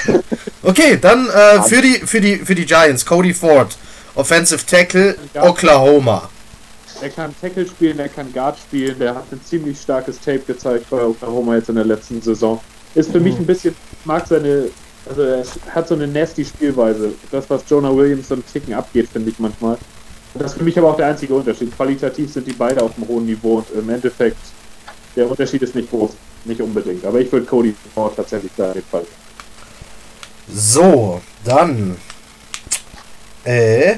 okay, dann äh, für, die, für, die, für die Giants, Cody Ford, Offensive Tackle, Oklahoma. Er kann Tackle spielen, er kann Guard spielen, der hat ein ziemlich starkes Tape gezeigt bei Oklahoma jetzt in der letzten Saison. Ist für mich ein bisschen, mag seine, also er hat so eine nasty Spielweise. Das, was Jonah Williams so ein Ticken abgeht, finde ich manchmal. Das ist für mich aber auch der einzige Unterschied. Qualitativ sind die beide auf einem hohen Niveau und im Endeffekt, der Unterschied ist nicht groß, nicht unbedingt. Aber ich würde Cody Ford tatsächlich da in dem Fall. So, dann. Äh.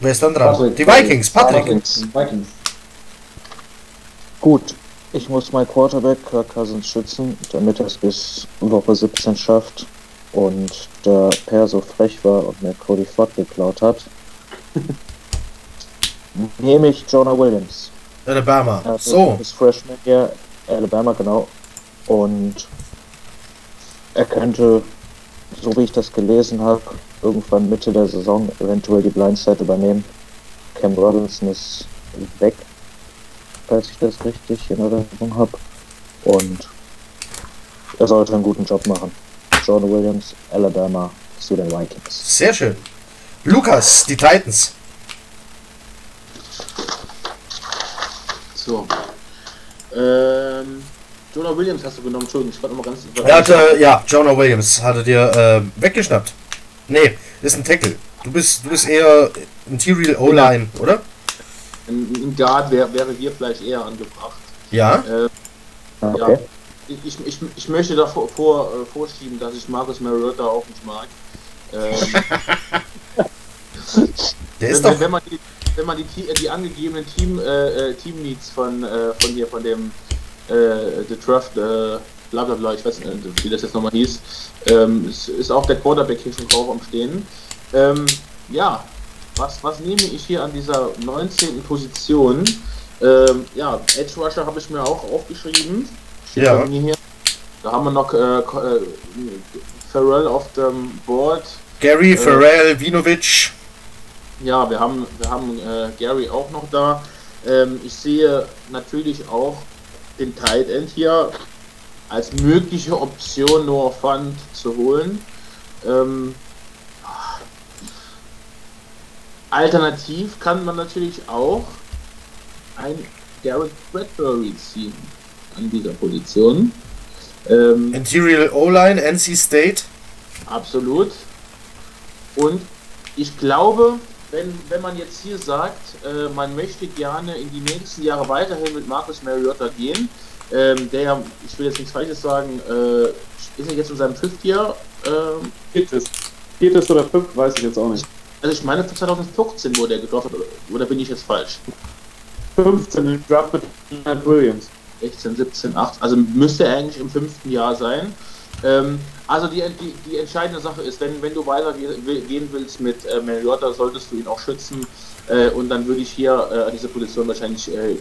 Wer ist dann dran? Patrick. die Vikings, Patrick. Vikings. Vikings. Gut, ich muss mein Quarterback Kirk Cousins schützen, damit er es bis Woche 17 schafft. Und da Per so frech war und mir Cody Ford geklaut hat, nehme ich Jonah Williams. Alabama. Er hat So, Das Freshman hier, Alabama, genau. Und er könnte, so wie ich das gelesen habe, irgendwann Mitte der Saison eventuell die Blindside übernehmen. Cam Robinson ist weg, falls ich das richtig in Erinnerung habe. Und er sollte einen guten Job machen. John Williams, Alabama zu den Vikings. sehr schön. Lukas, die Titans. So. Ähm, Jonah Williams hast du genommen, Entschuldigung, ich war nochmal ganz. Er hatte, ja, Jonah Williams hatte dir äh, weggeschnappt. Nee, ist ein Tackle. Du bist, du bist eher Interior O-Line, oder? Ein, ein Guard wär, wäre hier vielleicht eher angebracht. Ja. Äh, Okay. ich, ich, ich, ich möchte davor vor, äh, vorschieben, dass ich Marcus Mariota auch nicht mag. Ähm, Der ist wenn, doch. wenn man die, wenn man die, Te- die angegebenen Team, äh, äh, Team Needs von, äh, von hier, von dem äh, The Draft, äh, bla bla bla, ich weiß nicht, wie das jetzt nochmal hieß. Ähm, ist auch der Quarterback hier schon drauf am Stehen. Ähm, ja, was, was nehme ich hier an dieser 19. Position? Ähm, ja, Edge Rusher habe ich mir auch aufgeschrieben. Steht Ja. Da haben wir noch äh, äh, Farrell auf dem Board. Gary, Pharrell, Vinovic. Ja, wir haben, wir haben äh, Gary auch noch da. Ähm, ich sehe natürlich auch den Tight End hier als mögliche Option Noah Fund zu holen. Ähm, alternativ kann man natürlich auch ein Garrett Bradbury ziehen an dieser Position. Ähm, Interior O-Line, NC State. Absolut. Und ich glaube, wenn, wenn man jetzt hier sagt, äh, man möchte gerne in die nächsten Jahre weiterhin mit Marcus Mariota gehen, ähm, der ja, ich will jetzt nichts Falsches sagen, äh, ist er jetzt in seinem Fifth Jahr? Ähm, Viertes. Viertes oder fünf, weiß ich jetzt auch nicht. also ich meine, für 2014 wurde er gedraftet, oder, oder bin ich jetzt falsch? 15 im Draft mit Matt Williams. 16, 17, 18, also müsste er eigentlich im fünften Jahr sein. Ähm, also die, die, die entscheidende Sache ist, wenn, wenn du weiter ge- gehen willst mit äh, Mariota, solltest du ihn auch schützen äh, und dann würde ich hier äh, an dieser Position wahrscheinlich äh,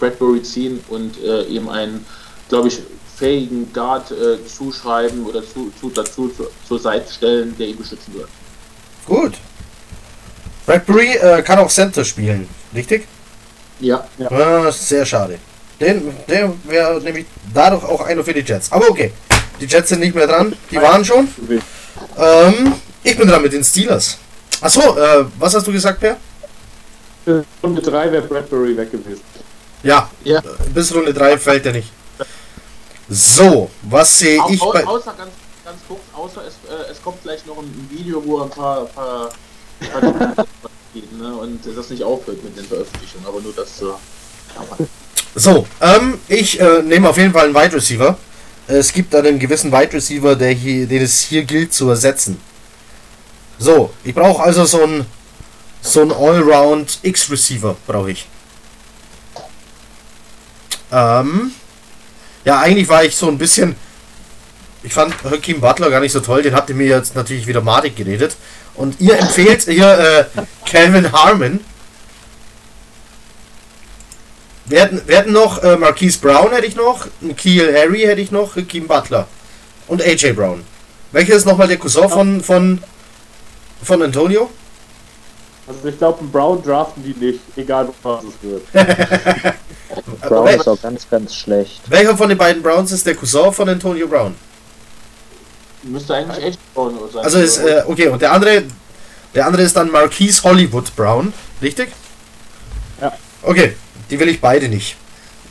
Bradbury ziehen und äh, ihm einen, glaube ich, fähigen Guard äh, zuschreiben oder zu, zu, dazu zu, zur Seite stellen, der ihn beschützen wird. Gut. Bradbury kann auch Center spielen, richtig? Ja, Ah, sehr schade. Den, der wäre nämlich dadurch auch einer für die Jets. Aber okay, die Jets sind nicht mehr dran. Die waren schon. Ähm, ich bin dran mit den Steelers. Achso, äh, was hast du gesagt, Per? Runde 3 wäre Bradbury weg gewesen. Ja, Ja. bis Runde 3 fällt er nicht. So, was sehe Au, ich au, bei. außer ganz, ganz kurz, außer es, äh, es kommt gleich noch ein Video, wo er ein paar, paar, paar ne? und das nicht aufhört mit den Veröffentlichungen, aber nur das so. Aber, So, ähm, ich äh, nehme auf jeden Fall einen Wide Receiver. Es gibt einen gewissen Wide Receiver, der hier, den es hier gilt zu ersetzen. So, ich brauche also so ein so ein Allround X Receiver brauche ich. Ähm, ja, eigentlich war ich so ein bisschen. Ich fand Hakeem Butler gar nicht so toll. Den ihr mir jetzt natürlich wieder madig geredet. Und ihr empfehlt hier äh, Calvin Harmon. Wir hätten, wir hätten noch äh, Marquise Brown hätte ich noch, Keel Harry hätte ich noch, Hakeem Butler und AJ Brown. Welcher ist nochmal der Cousin von, von, von Antonio? Also ich glaube, einen Brown draften die nicht, egal was es wird. Brown ist auch ganz, ganz schlecht. welcher von den beiden Browns ist der Cousin von Antonio Brown? müsste eigentlich echt bauen sein. Also ist, äh, okay, und der andere, der andere ist dann Marquise Hollywood Brown, richtig? Ja. Okay, die will ich beide nicht.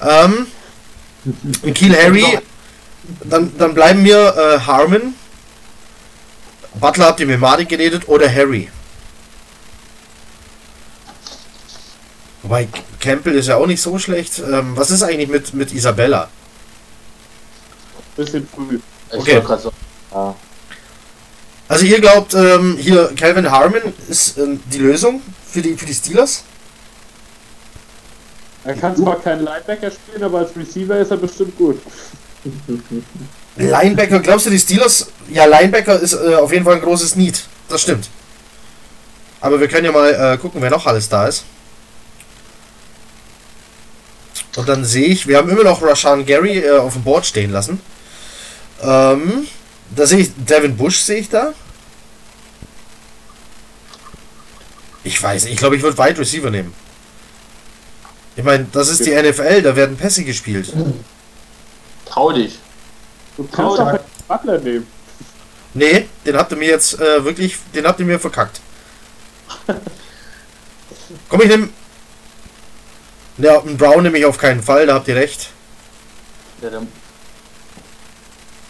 Ähm, Keel Harry, dann, dann bleiben mir äh, Harmon, Butler habt ihr mir madig geredet, oder Harry. Wobei Campbell ist ja auch nicht so schlecht. Ähm, was ist eigentlich mit, mit Isabella? Bisschen früh. okay. Ja. Also ihr glaubt, ähm, hier Calvin Harmon ist ähm, die Lösung für die, für die Steelers? Er kann zwar keinen Linebacker spielen, aber als Receiver ist er bestimmt gut. Linebacker, glaubst du die Steelers? Ja, Linebacker ist äh, auf jeden Fall ein großes Need. Das stimmt. Aber wir können ja mal äh, gucken, wer noch alles da ist. Und dann sehe ich, wir haben immer noch Rashan Gary äh, auf dem Board stehen lassen. Ähm, da sehe ich Devin Bush, sehe ich da. Ich weiß nicht, ich glaube, ich würde Wide Receiver nehmen. Ich meine, das ist die NFL, da werden Pässe gespielt. trau dich. Du kannst doch einen Butler nehmen. Nee, den habt ihr mir jetzt äh, wirklich, den habt ihr mir verkackt. Komm, ich nehm. Ja, einen Brown nehme ich auf keinen Fall, da habt ihr recht. Ja, dann,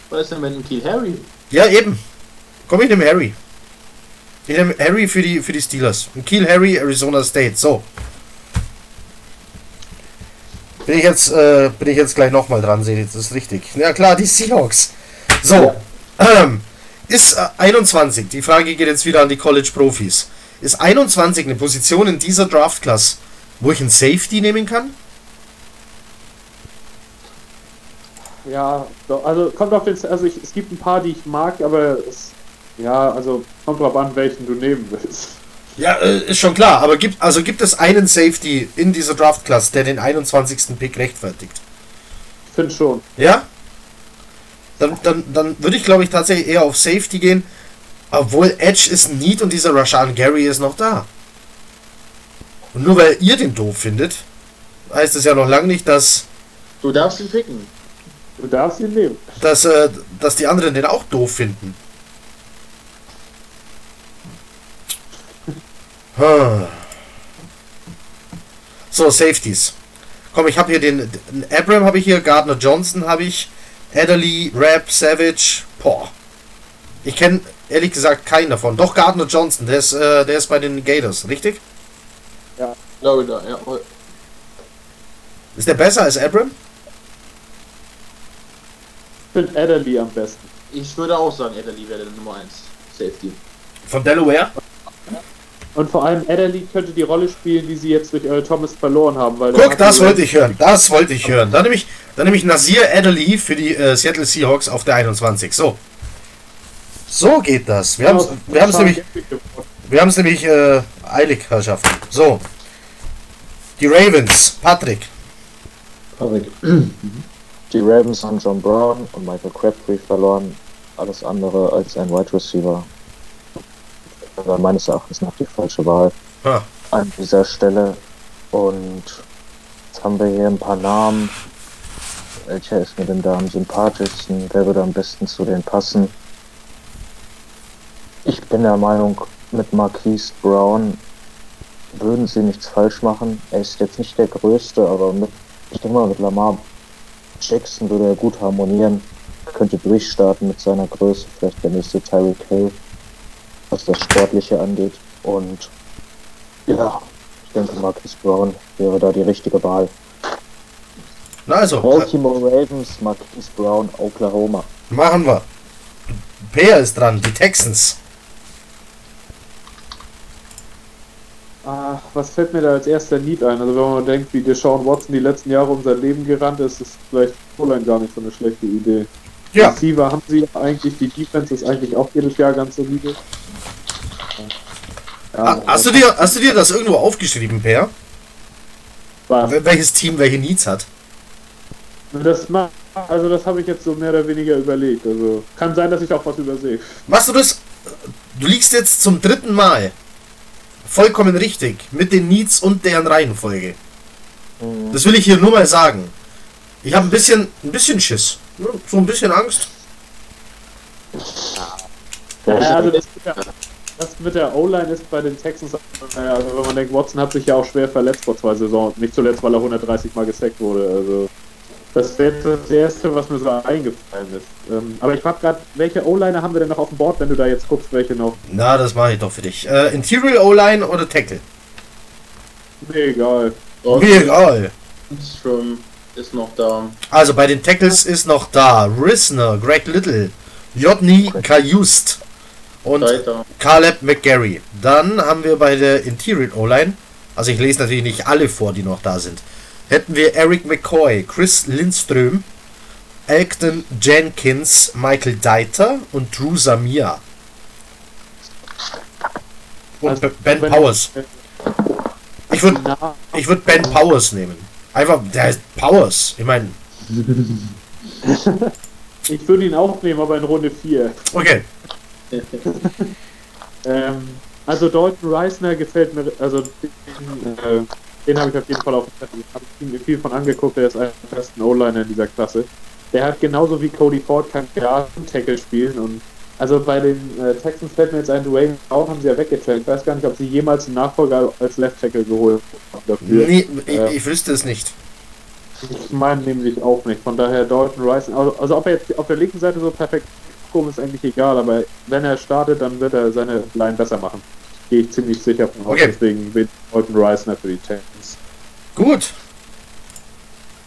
was ist denn mit dem Kiel Harry? Ja, eben. Komm, ich nehme Harry. Ich nehme Harry für die, für die Steelers. Ein Kiel Harry, Arizona State. So. Bin ich jetzt, äh, bin ich jetzt gleich nochmal dran, ihr, das ist richtig. Ja klar, die Seahawks. So. Ähm, ist äh, 21, die Frage geht jetzt wieder an die College-Profis. Ist 21 eine Position in dieser Draft-Class, wo ich einen Safety nehmen kann? ja, also kommt auf den, also ich, es gibt ein paar, die ich mag, aber es, ja, also kommt drauf an, welchen du nehmen willst. Ja, äh, ist schon klar, aber gibt, also gibt es einen Safety in dieser Draft-Class, der den 21. Pick rechtfertigt? Ich finde schon. Ja? Dann, dann, dann würde ich, glaube ich, tatsächlich eher auf Safety gehen, obwohl Edge ist ein Need und dieser Rashan Gary ist noch da. Und nur weil ihr den doof findet, heißt es ja noch lange nicht, dass, Du darfst ihn picken. Du darfst ihn nehmen. dass, äh, dass die anderen den auch doof finden. So, Safeties. Komm, ich habe hier den, den Abram habe ich hier, Gardner Johnson habe ich, Adderley, Rap, Savage. Boah. Ich kenne ehrlich gesagt keinen davon. Doch Gardner Johnson, der ist, äh, der ist bei den Gators, richtig? Glaube da, ja. Ist der besser als Abram? Ich finde Adderley am besten. Ich würde auch sagen, Adderley wäre der Nummer 1 Safety. Von Delaware? Und vor allem Adderley könnte die Rolle spielen, die sie jetzt durch Earl Thomas verloren haben. Weil Guck, das wollte ich hören. Das wollte ich hören. Dann nehme ich, dann nehme ich Nasir Adderley für die äh, Seattle Seahawks auf der 21. So. So geht das. Wir haben es nämlich, wir haben's nämlich äh, eilig, Herrschaften. So. Die Ravens. Patrick. Patrick. Die Ravens haben John Brown und Michael Crabtree verloren. Alles andere als ein Wide Receiver. War meines Erachtens nach die falsche Wahl Ha. an dieser Stelle. Und jetzt haben wir hier ein paar Namen. Welcher ist mir denn da am sympathischsten? Wer würde am besten zu denen passen? Ich bin der Meinung, mit Marquise Brown würden sie nichts falsch machen. Er ist jetzt nicht der Größte, aber mit, ich denke mal, mit Lamar Jackson würde er gut harmonieren. Könnte durchstarten mit seiner Größe, vielleicht der nächste Tyreek Hill, was das Sportliche angeht. Und ja, ich denke, Marquise Brown wäre da die richtige Wahl. Na also, Baltimore Ravens, Marquise Brown, Oklahoma. machen wir. Peer ist dran. Die Texans. Ah, was fällt mir da als erster Need ein? Also wenn man denkt, wie Deshaun Watson die letzten Jahre um sein Leben gerannt ist, ist vielleicht Poline gar nicht so eine schlechte Idee. Ja. Receiver haben sie ja eigentlich, die Defense ist eigentlich auch jedes Jahr ganz solide. Ja, Ha- Hast du dir, hast du dir das irgendwo aufgeschrieben, was? Wel- Welches Team welche Needs hat? Das also das habe ich jetzt so mehr oder weniger überlegt. Also kann sein, dass ich auch was übersehe. Machst du das? Du liegst jetzt zum dritten Mal. Vollkommen richtig. Mit den Needs und deren Reihenfolge. Das will ich hier nur mal sagen. Ich habe ein bisschen, ein bisschen Schiss. So ein bisschen Angst. Ja, also das mit der, das mit der O-Line ist bei den Texans, naja, also wenn man denkt, Watson hat sich ja auch schwer verletzt vor zwei Saisons, nicht zuletzt, weil er 130 Mal gesackt wurde. Also das wäre jetzt das Erste, was mir so eingefallen ist. Ähm, aber ich frage gerade, welche O-Liner haben wir denn noch auf dem Board, wenn du da jetzt guckst, welche noch? Na, das mache ich doch für dich. Äh, Interior O-Line oder Tackle? Nee, egal. Mir egal. Strom ist noch da. Also bei den Tackles ist noch da Risner, Greg Little, Jodny Kajust und Weiter. Caleb McGarry. Dann haben wir bei der Interior O-Line, also ich lese natürlich nicht alle vor, die noch da sind, hätten wir Eric McCoy, Chris Lindström, Elkton Jenkins, Michael Deiter und Drew Samia. Und Also, Ben Powers. Ich würde ich würd Ben Powers nehmen. Einfach, der heißt Powers. Ich meine, ich würde ihn auch nehmen, aber in Runde 4. okay. Ähm, also Dalton Reisner gefällt mir, also den, äh, den habe ich auf jeden Fall auf dem Zettel. Ich habe mir viel von angeguckt, der ist einer der besten O-Liner in dieser Klasse. Der hat genauso wie Cody Ford kann Tackle spielen und also bei den äh, Texans fällt mir jetzt ein Dwayne Brown haben sie ja weggetradet. Ich weiß gar nicht, ob sie jemals einen Nachfolger als Left Tackle geholt haben dafür. Nee, ich, Ja. ich wüsste es nicht. Ich meine nämlich auch nicht. Von daher Dalton Reisner, also, also ob er jetzt auf der linken Seite so perfekt kommt, ist eigentlich egal, aber wenn er startet, dann wird er seine Line besser machen. Gehe ich ziemlich sicher von aus, Okay. deswegen wird Dalton Reisner für die Texans. Gut.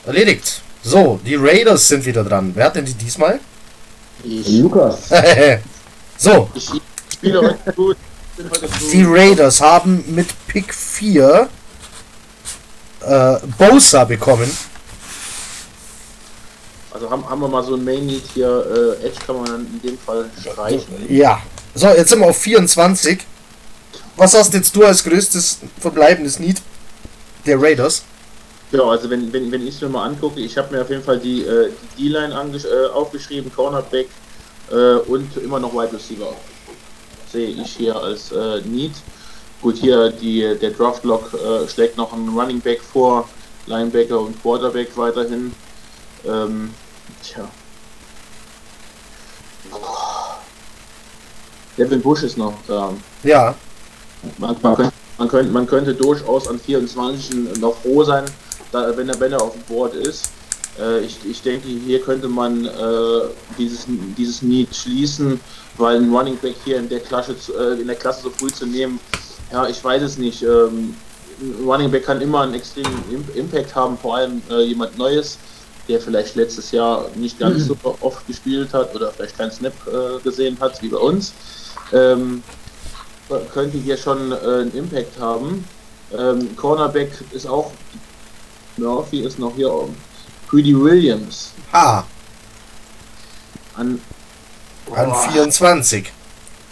Erledigt. So, die Raiders sind wieder dran. Wer hat denn die diesmal? Ich, Lukas. so, ich spiele heute gut. Heute die Raiders haben mit Pick 4 äh, Bosa bekommen. Also haben, haben wir mal so ein Main Need hier, äh, Edge kann man dann in dem Fall streichen. Ja. So, jetzt sind wir auf 24. Was hast jetzt du als größtes verbleibendes Need der Raiders? Ja, also wenn, wenn, wenn ich es mir mal angucke, ich habe mir auf jeden Fall die äh, D-Line äh, aufgeschrieben, Cornerback äh, und immer noch Wide Receiver. Sehe ich hier als äh, Need. Gut, hier die, der Draft-Lock äh, schlägt noch einen Running Back vor, Linebacker und Quarterback weiterhin. Ähm, tja. Devin Bush ist noch da. Ja. Man, man, könnte, man, könnte, man könnte durchaus an 24 noch froh sein, da, wenn, er, wenn er auf dem Board ist. Äh, ich, ich denke, hier könnte man äh, dieses, dieses Need schließen, weil ein Running Back hier in der Klasse, zu- äh, in der Klasse so früh zu nehmen, ja, ich weiß es nicht. Ähm, ein Running Back kann immer einen extremen Im- Impact haben, vor allem äh, jemand Neues, der vielleicht letztes Jahr nicht ganz so oft gespielt hat oder vielleicht keinen Snap äh, gesehen hat wie bei uns. Ähm, könnte hier schon äh, einen Impact haben. Ähm, Cornerback ist auch Murphy ist noch hier oben. Greedy Williams Ah, an, an Boah, 24.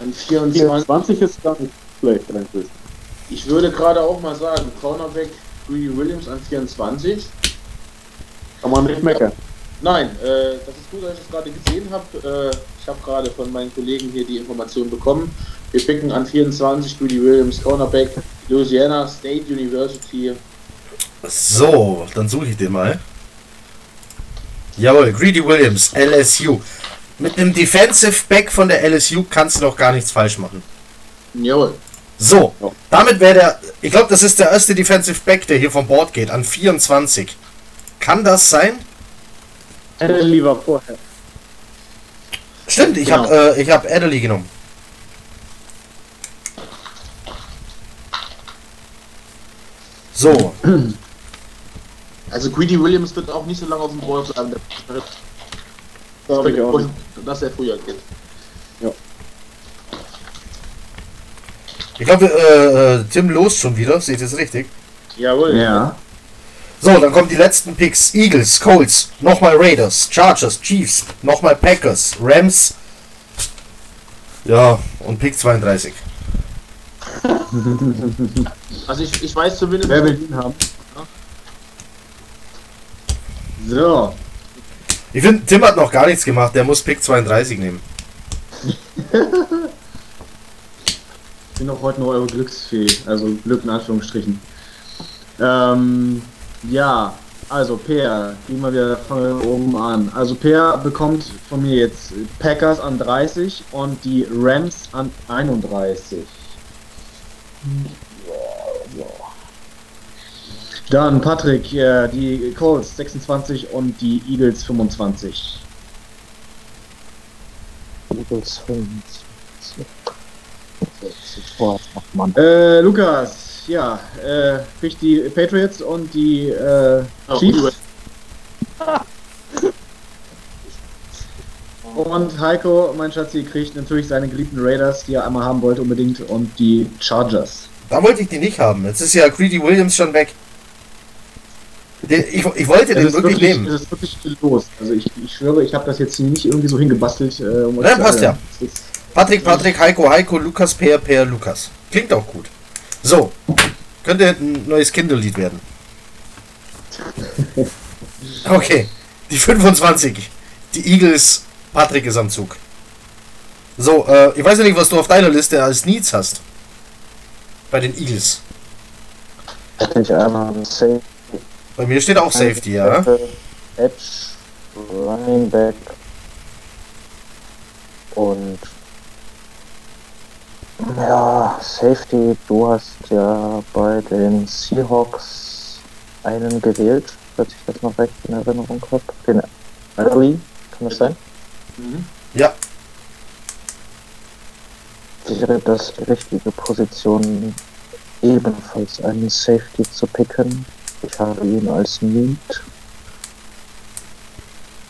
an 24. 24 ist gar nicht schlecht eigentlich. Ich würde gerade auch mal sagen, Cornerback Greedy Williams an 24. Kann man nicht meckern. Nein, äh, das ist gut, dass ich das gerade gesehen habe. Äh, ich habe gerade von meinen Kollegen hier die Information bekommen. Wir picken an 24 Greedy Williams, Cornerback, Louisiana State University. So, dann suche ich den mal. Jawohl, Greedy Williams, LSU. Mit einem Defensive Back von der LSU kannst du doch gar nichts falsch machen. Jawohl. So, damit wäre der, ich glaube, das ist der erste Defensive Back, der hier vom Board geht, an 24. Kann das sein? Hätte lieber vorher. Stimmt, ich Genau. habe äh, ich hab Adderley genommen. So, Also Greedy Williams wird auch nicht so lange auf dem Board bleiben. Das Glaube ich auch dass er früher geht. ich glaube, äh, äh, Tim lost schon wieder, seht ihr es richtig? Jawohl. Ja. So, dann kommen die letzten Picks. Eagles, Colts, nochmal Raiders, Chargers, Chiefs, nochmal Packers, Rams. Ja, und Pick 32. Also ich, ich weiß zumindest. Wer will ihn haben? So. Ich finde, Tim hat noch gar nichts gemacht, der muss Pick 32 nehmen. Ich bin auch heute nur eure Glücksfee, also Glück in Anführungsstrichen. Ähm, ja, also Peer, gehen wir wieder wir oben an. Also Peer bekommt von mir jetzt Packers an 30 und die Rams an 31. Dann Patrick, äh, die Colts 26 und die Eagles 25. Eagles 25. Sofort macht man. Äh, Lukas, ja, äh, kriegt die Patriots und die äh, Oh, Chiefs. Und Heiko, mein Schatzi, kriegt natürlich seine geliebten Raiders, die er einmal haben wollte unbedingt, und die Chargers. Da wollte ich die nicht haben. Jetzt ist ja Greedy Williams schon weg. Ich, ich wollte den wirklich wirklich, nehmen. es ist wirklich viel los. Also ich, ich schwöre, ich habe das jetzt hier nicht irgendwie so hingebastelt. Äh, um Ja, zu passt ist- Patrick, Patrick, Heiko, Heiko, Lukas, Per, Per, Lukas. Klingt auch gut. So, könnte ein neues Kinderlied werden. Okay, die 25. Die Eagles, Patrick ist am Zug. So, äh, ich weiß ja nicht, was du auf deiner Liste als Needs hast. Bei den Eagles. Hätte ich einmal einen Safe. Bei mir steht auch Safety, ja. Edge, Running Back und ja, Safety, du hast ja bei den Seahawks einen gewählt, falls ich das noch recht in Erinnerung habe. Den Early, kann das sein? Mhm. Ja, Wäre das die richtige Position, ebenfalls einen Safety zu picken? Ich habe ihn als Need.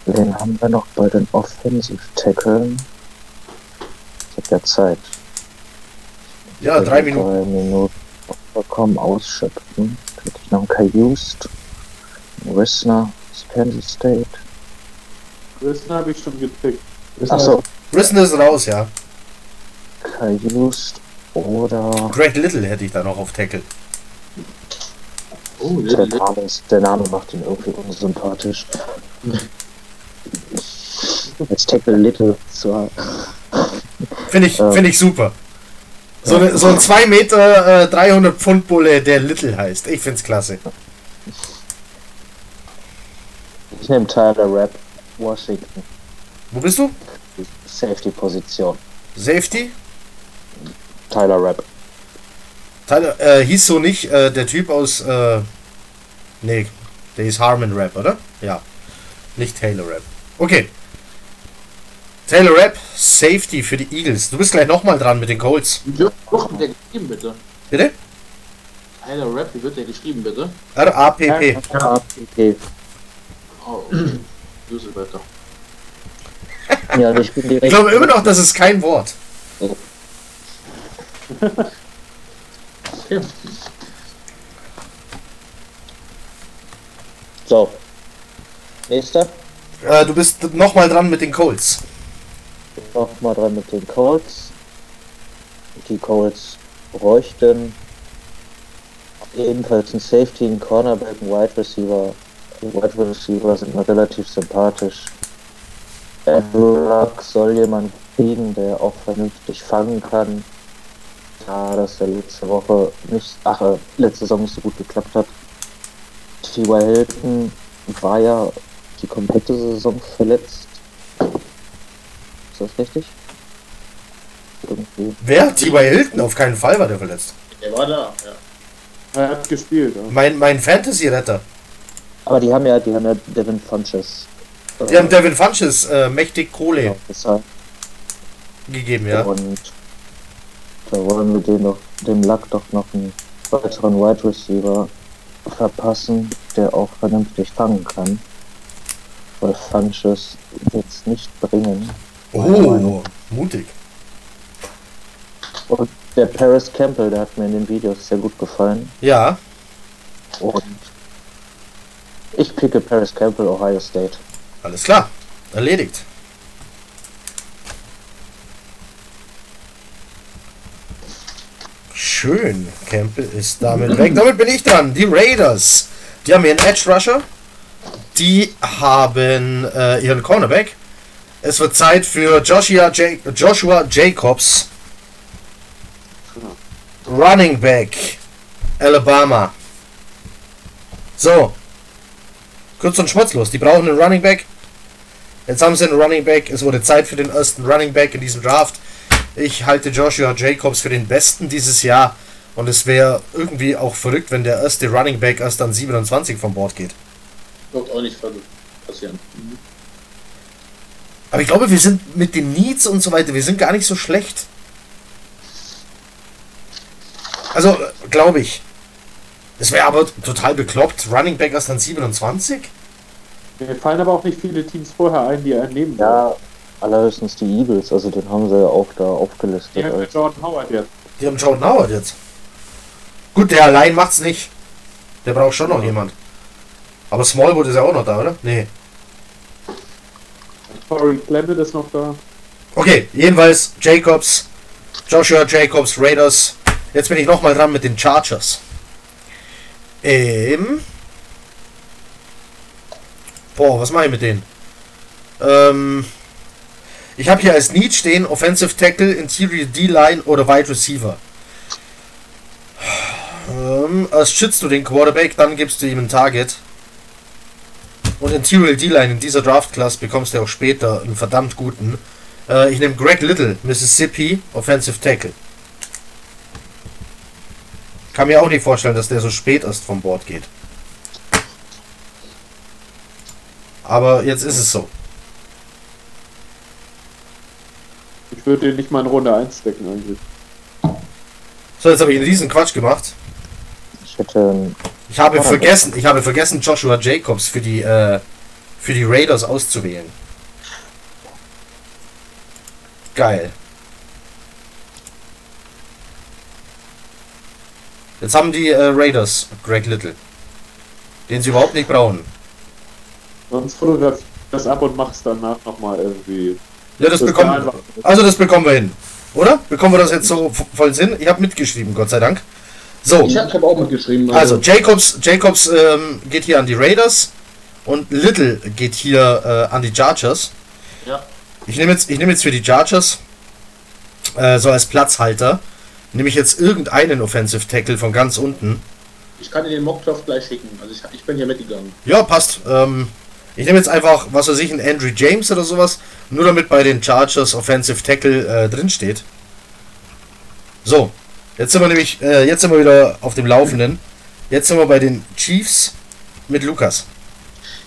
Wen haben wir noch bei den Offensive Tackeln? Ich habe ja Zeit. ja, drei Minuten. Drei Minuten vollkommen ausschöpfen. Hätte ich noch einen Kai Just, einen Wissner aus Kansas State. Größten habe ich schon gepickt. Achso, Brisson ist raus, ja. Kai Just oder Greg Little hätte ich da noch auf Tackle. Oh, der Name, ist, der Name macht ihn irgendwie unsympathisch. Als Tackle Little zwar. Finde ich, Ja. finde ich super. So, ne, so ein 2 Meter, äh, 300 Pfund Bulle, der Little heißt. Ich find's klasse. Ich nehme Tyler Rapp, Washington, Wo bist du? Safety-Position. Safety? Tyler Rapp. Tyler, äh, hieß so nicht äh, der Typ aus, äh, nee, der ist Harmon Rap, oder? Ja. Nicht Taylor Rap. Okay. Taylor Rap, Safety für die Eagles. Du bist gleich nochmal dran mit den Colts. wie wird der geschrieben, bitte? Bitte? Tyler Rap, wie wird der geschrieben, bitte? R-A-P-P. Okay. Oh, okay. Düsselwetter. Ja, also ich bin direkt. Ich glaube immer noch, das ist kein Wort. Okay. So. Nächster. Äh, du bist nochmal dran mit den Colts. Nochmal dran mit den Colts. Die Colts bräuchten ebenfalls ein Safety, ein Cornerback, ein Wide Receiver. Die Wide Receiver sind mir relativ sympathisch. Andrew Luck soll jemand kriegen, der auch vernünftig fangen kann. Da das ja letzte Woche nicht, ach, äh, letzte Saison nicht so gut geklappt hat. T.Y. Hilton war ja die komplette Saison verletzt. Ist das richtig? Irgendwie. Wer? T.Y. Hilton? Auf keinen Fall war der verletzt. Der war da, ja. Er hat gespielt. Ja. Mein, mein Fantasy-Retter. Aber die haben ja, die haben ja Devin Funches. äh, Die haben Devin Funches äh, mächtig Kohle bezahlt. gegeben, ja. Und da wollen wir dem, doch, dem Luck doch noch einen weiteren Wide Receiver verpassen, der auch vernünftig fangen kann. Weil Funches jetzt nicht bringen. Oh, mutig. Und der Paris Campbell, der hat mir in den Videos sehr gut gefallen. Ja, Und ich picke Paris Campbell, Ohio State. alles klar. Erledigt. Schön. Campbell ist damit weg. Damit bin ich dran. Die Raiders. Die haben ihren Edge Rusher. Die haben äh, ihren Cornerback. Es wird Zeit für Joshua, Ja- Joshua Jacobs. Running Back. Alabama. So. Kurz und schmutzlos. Die brauchen einen Running Back. Jetzt haben sie einen Running Back. Es wurde Zeit für den ersten Running Back in diesem Draft. Ich halte Joshua Jacobs für den besten dieses Jahr. Und es wäre irgendwie auch verrückt, wenn der erste Running Back erst an 27 vom Bord geht. Wird auch nicht passieren. Aber ich glaube, wir sind mit den Needs und so weiter, wir sind gar nicht so schlecht. Also, glaube ich. Es wäre aber total bekloppt. Running Back erst an 27? Mir fallen aber auch nicht viele Teams vorher ein, die einen nehmen. Ja, allerhöchstens die Eagles, also den haben sie ja auch da aufgelistet. Die haben als- mit Jordan Howard jetzt. Die haben Jordan Howard jetzt. Gut, der allein macht's nicht. Der braucht schon noch jemand. Aber Smallwood ist ja auch noch da, oder? Nee. Corey Clement ist noch da. Okay, jedenfalls Jacobs, Joshua Jacobs, Raiders. Jetzt bin ich nochmal dran mit den Chargers. Ähm. Boah, was mache ich mit denen? Ähm. Ich habe hier als Need stehen Offensive Tackle, Interior D-Line oder Wide Receiver. Ähm, schützt du den Quarterback, dann gibst du ihm ein Target. Und Interior D-Line in dieser Draft-Class bekommst du auch später einen verdammt guten. Äh, ich nehme Greg Little, Mississippi, Offensive Tackle. Kann mir auch nicht vorstellen, dass der so spät erst vom Bord geht. Aber jetzt ist es so. Ich würde den nicht mal in Runde 1 stecken eigentlich. So, jetzt habe ich einen riesen Quatsch gemacht. Ich hätte Ich habe vergessen, ich habe vergessen, Joshua Jacobs für die, äh, für die Raiders auszuwählen. Geil. Jetzt haben die äh, Raiders Greg Little. Den sie überhaupt nicht brauchen. Sonst fotografiert das ab und mach's danach nochmal irgendwie. Ja, das bekommen Also das bekommen wir hin. Oder? Bekommen wir das jetzt so voll Sinn? Ich habe mitgeschrieben, Gott sei Dank. So, Ich habe hab auch mitgeschrieben. also Jacobs, Jacobs ähm, geht hier an die Raiders und Little geht hier äh, an die Chargers. Ja. Ich nehme jetzt, ich nehme jetzt für die Chargers äh, so als Platzhalter nehme ich jetzt irgendeinen Offensive Tackle von ganz unten. Ich kann dir den Mockdraft gleich schicken. Also ich, ich bin hier mitgegangen. Ja, passt. Ähm, ich nehme jetzt einfach, was weiß ich, einen Andrew James oder sowas, nur damit bei den Chargers Offensive Tackle äh, drin steht. So, jetzt sind wir nämlich, äh, jetzt sind wir wieder auf dem Laufenden. Jetzt sind wir bei den Chiefs mit Lukas.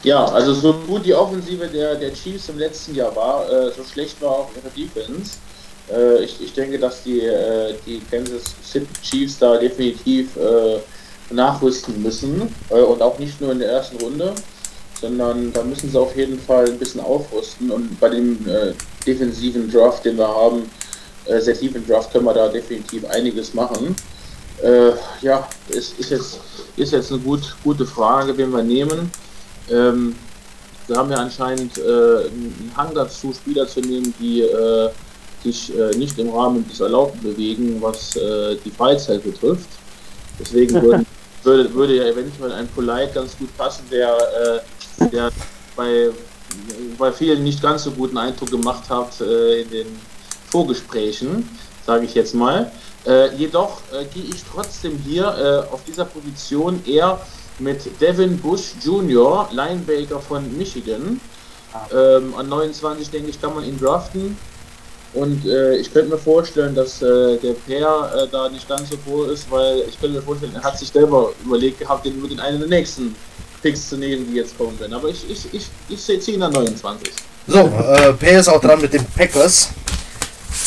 Ja, also so gut die Offensive der, der Chiefs im letzten Jahr war, äh, so schlecht war auch ihre Defense. Äh, ich, ich denke, dass die, äh, die Kansas City Chiefs da definitiv äh, nachrüsten müssen. Äh, und auch nicht nur in der ersten Runde, sondern da müssen sie auf jeden Fall ein bisschen aufrüsten. Und bei dem äh, defensiven Draft, den wir haben, äh, sehr tiefen Draft, können wir da definitiv einiges machen. Äh, ja, es ist jetzt, ist jetzt eine gut, gute Frage, wen wir nehmen. Ähm, wir haben ja anscheinend äh, einen Hang dazu, Spieler zu nehmen, die äh, sich äh, nicht im Rahmen des Erlaubten bewegen, was äh, die Freizeit betrifft. Deswegen würden, würde, würde ja eventuell ein Polite ganz gut passen, der, äh, der bei, bei vielen nicht ganz so guten Eindruck gemacht hat äh, in den Vorgesprächen, sage ich jetzt mal. Äh, jedoch äh, gehe ich trotzdem hier äh, auf dieser Position eher mit Devin Bush Jr., Linebaker von Michigan. Ähm, an 29 denke ich, kann man ihn draften. Und äh, ich könnte mir vorstellen, dass äh, der Pair äh, da nicht ganz so froh ist, weil ich könnte mir vorstellen, er hat sich selber überlegt gehabt, den mit in einen der nächsten Picks zu nehmen, die jetzt kommen werden. Aber ich, ich, ich, ich sehe ihn an 29. So, äh, Per ist auch dran mit den Packers.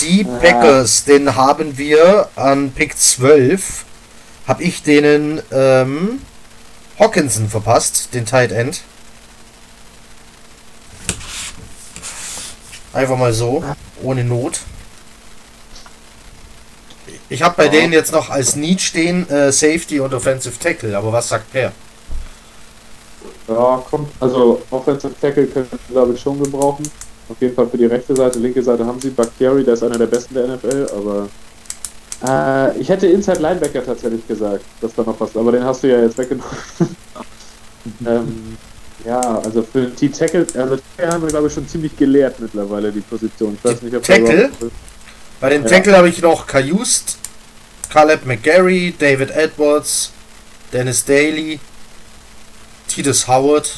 Die Packers, den haben wir an Pick 12, habe ich denen ähm, Hawkinson verpasst, den Tight End. Einfach mal so, ohne Not. Ich habe bei denen jetzt noch als Need stehen äh, Safety und Offensive Tackle, aber was sagt Per? Ja, kommt. Also Offensive Tackle können wir, glaube ich, schon gebrauchen. Auf jeden Fall für die rechte Seite, linke Seite haben sie Bakhtiari, der ist einer der besten der NFL, aber äh, ich hätte Inside Linebacker tatsächlich gesagt, dass da noch was, aber den hast du ja jetzt weggenommen. ähm, ja, also für den T-Tackle, also Tackle haben wir glaube ich schon ziemlich gelehrt mittlerweile die Position. Ich weiß nicht, ob Tackle? Bei den Ja. Tackle habe ich noch Kajust, Caleb McGarry, David Edwards, Dennis Daly, Titus Howard.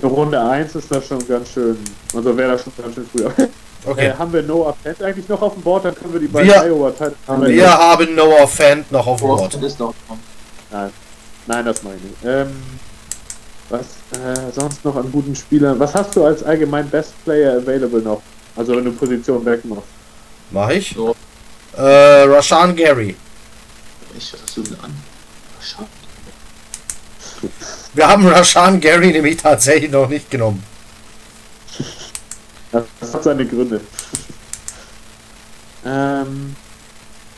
Für Runde 1 ist das schon ganz schön, also wäre das schon ganz schön früh. Okay. Äh, haben wir Noah Fent eigentlich noch auf dem Board? Dann können wir die beiden Wir- Iowa Titans haben Wir haben Noah Fant noch auf dem Board. ist noch. Nein. Nein, das meine ich nicht. Ähm, was äh, sonst noch an guten Spielern? Was hast du als allgemein Best Player available noch? Also wenn du Position wegmachst. Mach ich. So. Äh, Rashan Gary. Ich was du denn an? Schade. Wir haben Rashan Gary nämlich tatsächlich noch nicht genommen. Das hat seine Gründe. ähm,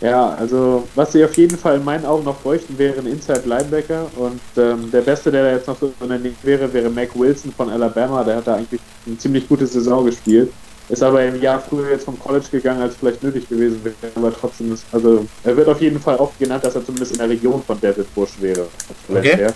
ja, also was sie auf jeden Fall in meinen Augen noch bräuchten, wäre ein Inside Linebacker und ähm, der Beste, der da jetzt noch so in der Nähe wäre, wäre Mac Wilson von Alabama. Der hat da eigentlich eine ziemlich gute Saison gespielt. Ist aber im Jahr früher jetzt vom College gegangen, als vielleicht nötig gewesen wäre. Aber trotzdem ist, also er wird auf jeden Fall oft genannt, dass er zumindest in der Region von David Bush wäre. Okay. Und,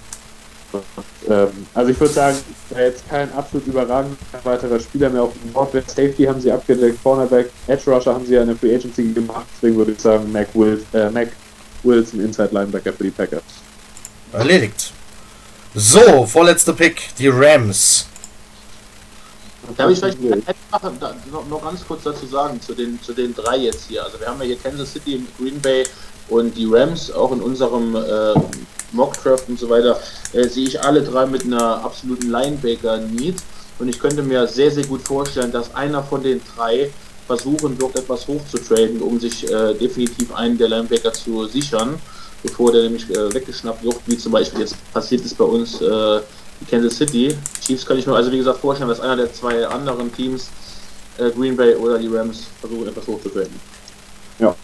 ähm, also ich würde sagen, jetzt kein absolut überragender weiterer Spieler mehr auf dem Board. Safety haben sie abgedeckt, Cornerback, Edge Rusher haben sie ja eine Free Agency gemacht. Deswegen würde ich sagen, Mac, Will, äh, Mac Wilson, Inside Linebacker für die Packers. Erledigt. So, vorletzter Pick, die Rams. Darf ich vielleicht noch ganz kurz dazu sagen, zu den, zu den drei jetzt hier. Also wir haben ja hier Kansas City, Green Bay und die Rams, auch in unserem äh, Mockdraft und so weiter, äh, sehe ich alle drei mit einer absoluten Linebacker-Need. Und ich könnte mir sehr, sehr gut vorstellen, dass einer von den drei versuchen wird, etwas hochzutraden, um sich äh, definitiv einen der Linebacker zu sichern, bevor der nämlich äh, weggeschnappt wird, wie zum Beispiel jetzt passiert ist bei uns äh, die Kansas City. Chiefs kann ich mir also wie gesagt vorstellen, dass einer der zwei anderen Teams, äh, Green Bay oder die Rams, versuchen etwas hochzutraden. Ja,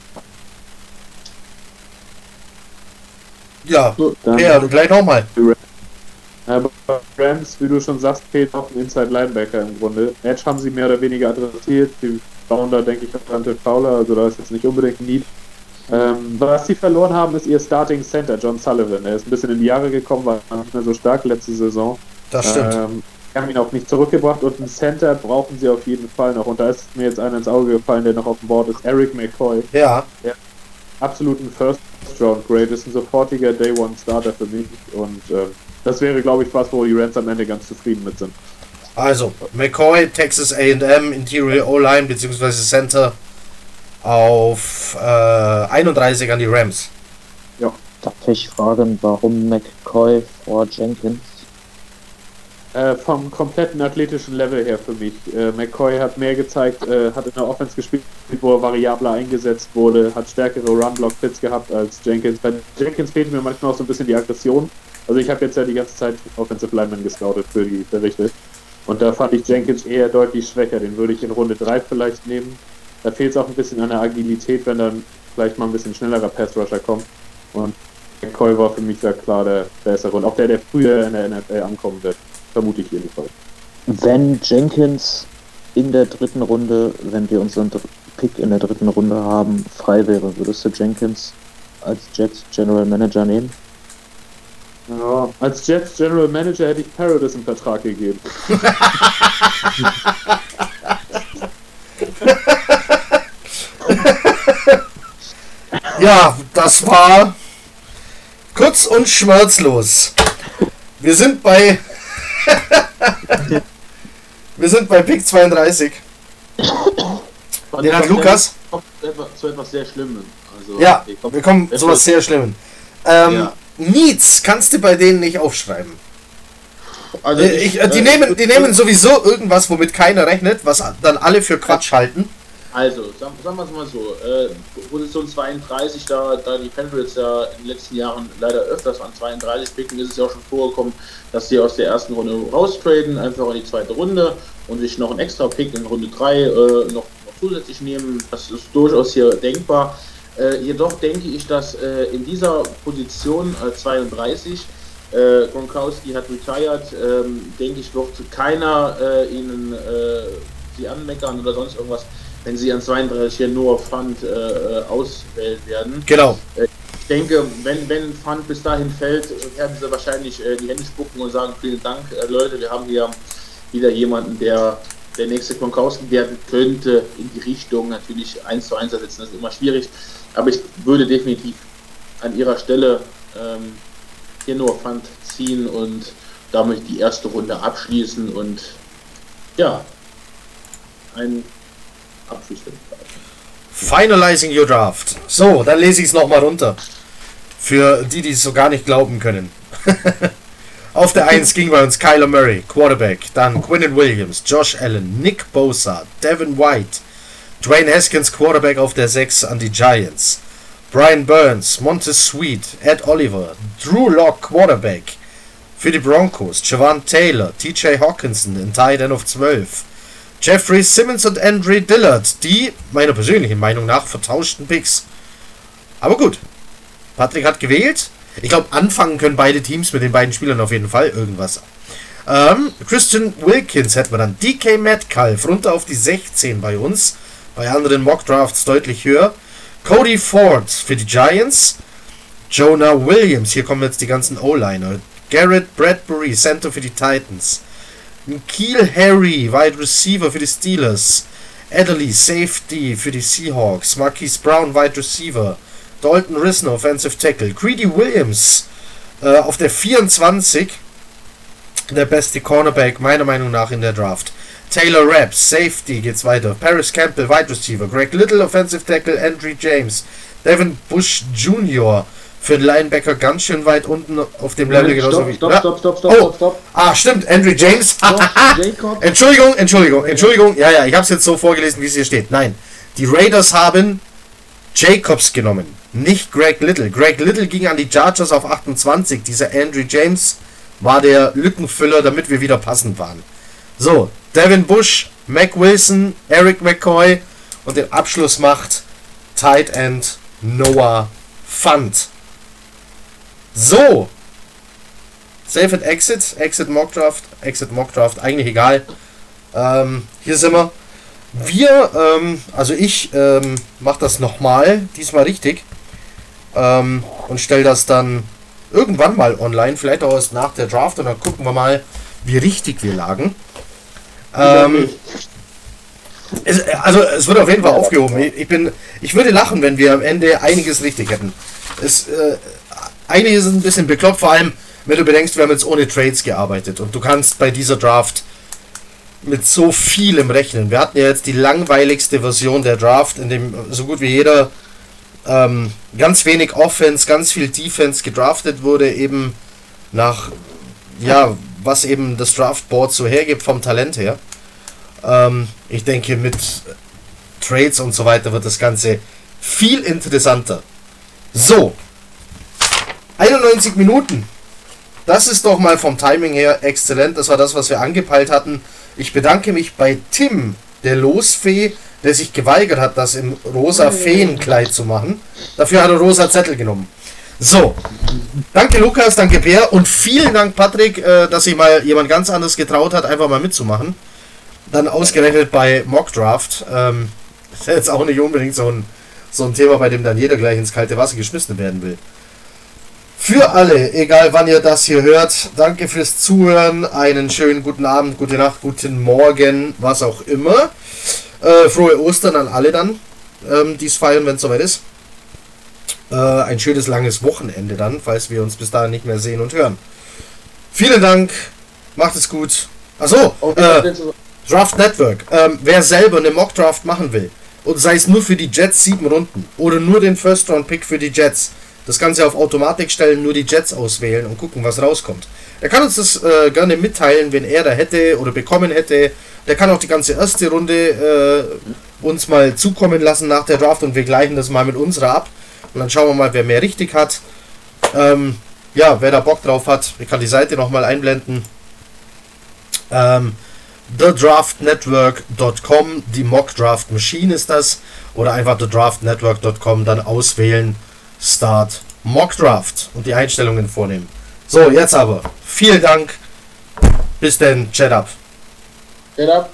Dann ja, gleich nochmal. Aber Rams, wie du schon sagst, fehlt auch ein Inside Linebacker im Grunde. Edge haben sie mehr oder weniger adressiert. Die bauen da, denke ich, auf Dante Fowler, also da ist jetzt nicht unbedingt ein Need. Ähm, was sie verloren haben, ist ihr Starting Center, John Sullivan. Er ist ein bisschen in die Jahre gekommen, war nicht mehr so stark letzte Saison. Das stimmt. Ähm, haben ihn auch nicht zurückgebracht und einen Center brauchen sie auf jeden Fall noch. Und da ist mir jetzt einer ins Auge gefallen, der noch auf dem Board ist, Eric McCoy. Ja, Absoluten First Round Grade, ist ein sofortiger Day One Starter für mich. Und ähm, das wäre, glaube ich, was, wo die Rams am Ende ganz zufrieden mit sind. also McCoy, Texas A&M, Interior O-Line bzw. Center auf äh, 31 an die Rams. Darf ich fragen, warum McCoy vor Jenkins? Äh, vom kompletten athletischen Level her für mich. Äh, McCoy hat mehr gezeigt, äh, hat in der Offense gespielt, wo er variabler eingesetzt wurde, hat stärkere Run-Block-Fits gehabt als Jenkins. Bei Jenkins fehlt mir manchmal auch so ein bisschen die Aggression. Also ich habe jetzt ja die ganze Zeit Offensive Lineman gescoutet für die Berichte. Und da fand ich Jenkins eher deutlich schwächer. Den würde ich in Runde 3 vielleicht nehmen. Da fehlt es auch ein bisschen an der Agilität, wenn dann vielleicht mal ein bisschen schnellerer Pass-Rusher kommt. Und McCoy war für mich ja klar der bessere und auch der, der früher in der NFL ankommen wird. Vermute ich jedenfalls. Wenn Jenkins in der dritten Runde, wenn wir unseren Pick in der dritten Runde haben, frei wäre, würdest du Jenkins als Jets General Manager nehmen? Ja, als Jets General Manager hätte ich Paradis einen Vertrag gegeben. Ja, das war kurz und schmerzlos. Wir sind bei. Wir sind bei Pick 32. Und Den hat etwas Lukas. etwas- Zu etwas sehr Schlimmem. Also, Ja, ich glaub, wir kommen sowas ist- sehr Schlimmen. Ähm, Ja. Needs kannst du bei denen nicht aufschreiben. Also Äh, Ich, äh, die, äh, nehmen, die nehmen sowieso irgendwas, womit keiner rechnet, was dann alle für Quatsch halten. Also, sagen, sagen wir es mal so, äh, Position 32, da, da die Patriots ja in den letzten Jahren leider öfters an 32 picken, ist es ja auch schon vorgekommen, dass sie aus der ersten Runde raustraden, einfach in die zweite Runde und sich noch einen extra Pick in Runde 3 äh, noch, noch zusätzlich nehmen. Das ist durchaus hier denkbar. Äh, jedoch denke ich, dass äh, in dieser Position äh, 32 äh, Gronkowski hat retired, ähm, denke ich, wird keiner äh, ihnen äh, sie anmeckern oder sonst irgendwas, wenn sie an 32 hier nur Fund äh, äh, auswählen werden. Genau. Ich denke, wenn, wenn Fund bis dahin fällt, werden sie wahrscheinlich äh, die Hände spucken und sagen, vielen Dank, äh, Leute, wir haben hier wieder jemanden, der der nächste Gronkowski werden könnte, in die Richtung natürlich eins zu eins ersetzen, das ist immer schwierig, aber ich würde definitiv an ihrer Stelle ähm, hier nur Fund ziehen und damit die erste Runde abschließen und ja, ein Finalizing your draft. So, dann lese ich es nochmal runter. Für die, die es so gar nicht glauben können. Auf der 1 ging bei uns Kyler Murray, Quarterback. Dann Quinnen Williams, Josh Allen, Nick Bosa, Devin White, Dwayne Haskins, Quarterback auf der 6 an die Giants. Brian Burns, Montez Sweet, Ed Oliver, Drew Lock, Quarterback. Für die Broncos, Javon Taylor, TJ Hawkinson, in Tight End of 12. Jeffrey Simmons und Andre Dillard, die meiner persönlichen Meinung nach vertauschten Picks. Aber gut, Patrick hat gewählt. Ich glaube, anfangen können beide Teams mit den beiden Spielern auf jeden Fall irgendwas. Ähm, Christian Wilkins hätten wir dann. DK Metcalf runter auf die 16 bei uns. Bei anderen Mock Drafts deutlich höher. Cody Ford für die Giants. Jonah Williams, hier kommen jetzt die ganzen O-Liner. Garrett Bradbury, Center für die Titans. Keel Harry, Wide Receiver für die Steelers. Adderley, Safety für die Seahawks. Marquise Brown, Wide Receiver. Dalton Risner, Offensive Tackle. Greedy Williams äh, auf der 24. Der beste Cornerback meiner Meinung nach in der Draft. Taylor Rapp, Safety geht's weiter. Paris Campbell, Wide Receiver. Greg Little, Offensive Tackle. Andrew James. Devin Bush Jr. für den Linebacker ganz schön weit unten auf dem Level genauso Stopp, wie. stopp, Ja. stopp, stopp, stopp, Oh. stopp, stopp. Ah, stimmt, Andrew James. Stopp, Jacob. Entschuldigung, Entschuldigung, Entschuldigung. Ja, ja, ich habe es jetzt so vorgelesen, wie es hier steht. Nein, die Raiders haben Jacobs genommen, nicht Greg Little. Greg Little ging an die Chargers auf 28. Dieser Andrew James war der Lückenfüller, damit wir wieder passend waren. So, Devin Bush, Mac Wilson, Eric McCoy und den Abschluss macht Tight End Noah Fant. So, Save and Exit, Exit Mock Draft, Exit Mock Draft, eigentlich egal. Ähm, hier sind wir. Wir, ähm, also ich ähm, mache das nochmal, diesmal richtig. Ähm, und stelle das dann irgendwann mal online, vielleicht auch erst nach der Draft und dann gucken wir mal, wie richtig wir lagen. Ähm, es, also es wird auf jeden Fall aufgehoben. Ich, ich, bin, ich würde lachen, wenn wir am Ende einiges richtig hätten. Es, äh, einiges ist ein bisschen bekloppt, vor allem wenn du bedenkst, wir haben jetzt ohne Trades gearbeitet und du kannst bei dieser Draft mit so vielem rechnen. Wir hatten ja jetzt die langweiligste Version der Draft, in dem so gut wie jeder ähm, ganz wenig Offense, ganz viel Defense gedraftet wurde, eben nach, ja, was eben das Draftboard so hergibt vom Talent her. Ähm, ich denke, mit Trades und so weiter wird das Ganze viel interessanter. So, 91 Minuten. Das ist doch mal vom Timing her exzellent. Das war das, was wir angepeilt hatten. Ich bedanke mich bei Tim, der Losfee, der sich geweigert hat, das im rosa Feenkleid zu machen. Dafür hat er rosa Zettel genommen. So, danke Lukas, danke Bär und vielen Dank Patrick, äh, dass sich mal jemand ganz anderes getraut hat, einfach mal mitzumachen. Dann ausgerechnet bei Mockdraft. Ähm, ist jetzt auch nicht unbedingt so ein, so ein Thema, bei dem dann jeder gleich ins kalte Wasser geschmissen werden will. Für alle, egal wann ihr das hier hört, danke fürs Zuhören. Einen schönen guten Abend, gute Nacht, guten Morgen, was auch immer. Äh, frohe Ostern an alle dann, ähm, die es feiern, wenn es soweit ist. Äh, ein schönes langes Wochenende dann, falls wir uns bis dahin nicht mehr sehen und hören. Vielen Dank, macht es gut. Achso, äh, Draft Network. Ähm, wer selber eine Mock Draft machen will, und sei es nur für die Jets sieben Runden oder nur den First Round Pick für die Jets, das Ganze auf Automatik stellen, nur die Jets auswählen und gucken, was rauskommt. Er kann uns das äh, gerne mitteilen, wenn er da hätte oder bekommen hätte. Der kann auch die ganze erste Runde äh, uns mal zukommen lassen nach der Draft und wir gleichen das mal mit unserer ab. Und dann schauen wir mal, wer mehr richtig hat. Ähm, ja, wer da Bock drauf hat, ich kann die Seite nochmal einblenden. Ähm, thedraftnetwork.com, die Mock Draft Machine ist das. Oder einfach thedraftnetwork.com, dann auswählen Start Mock Draft und die Einstellungen vornehmen. So, jetzt aber. Vielen Dank. Bis denn. Chat up. Chat up.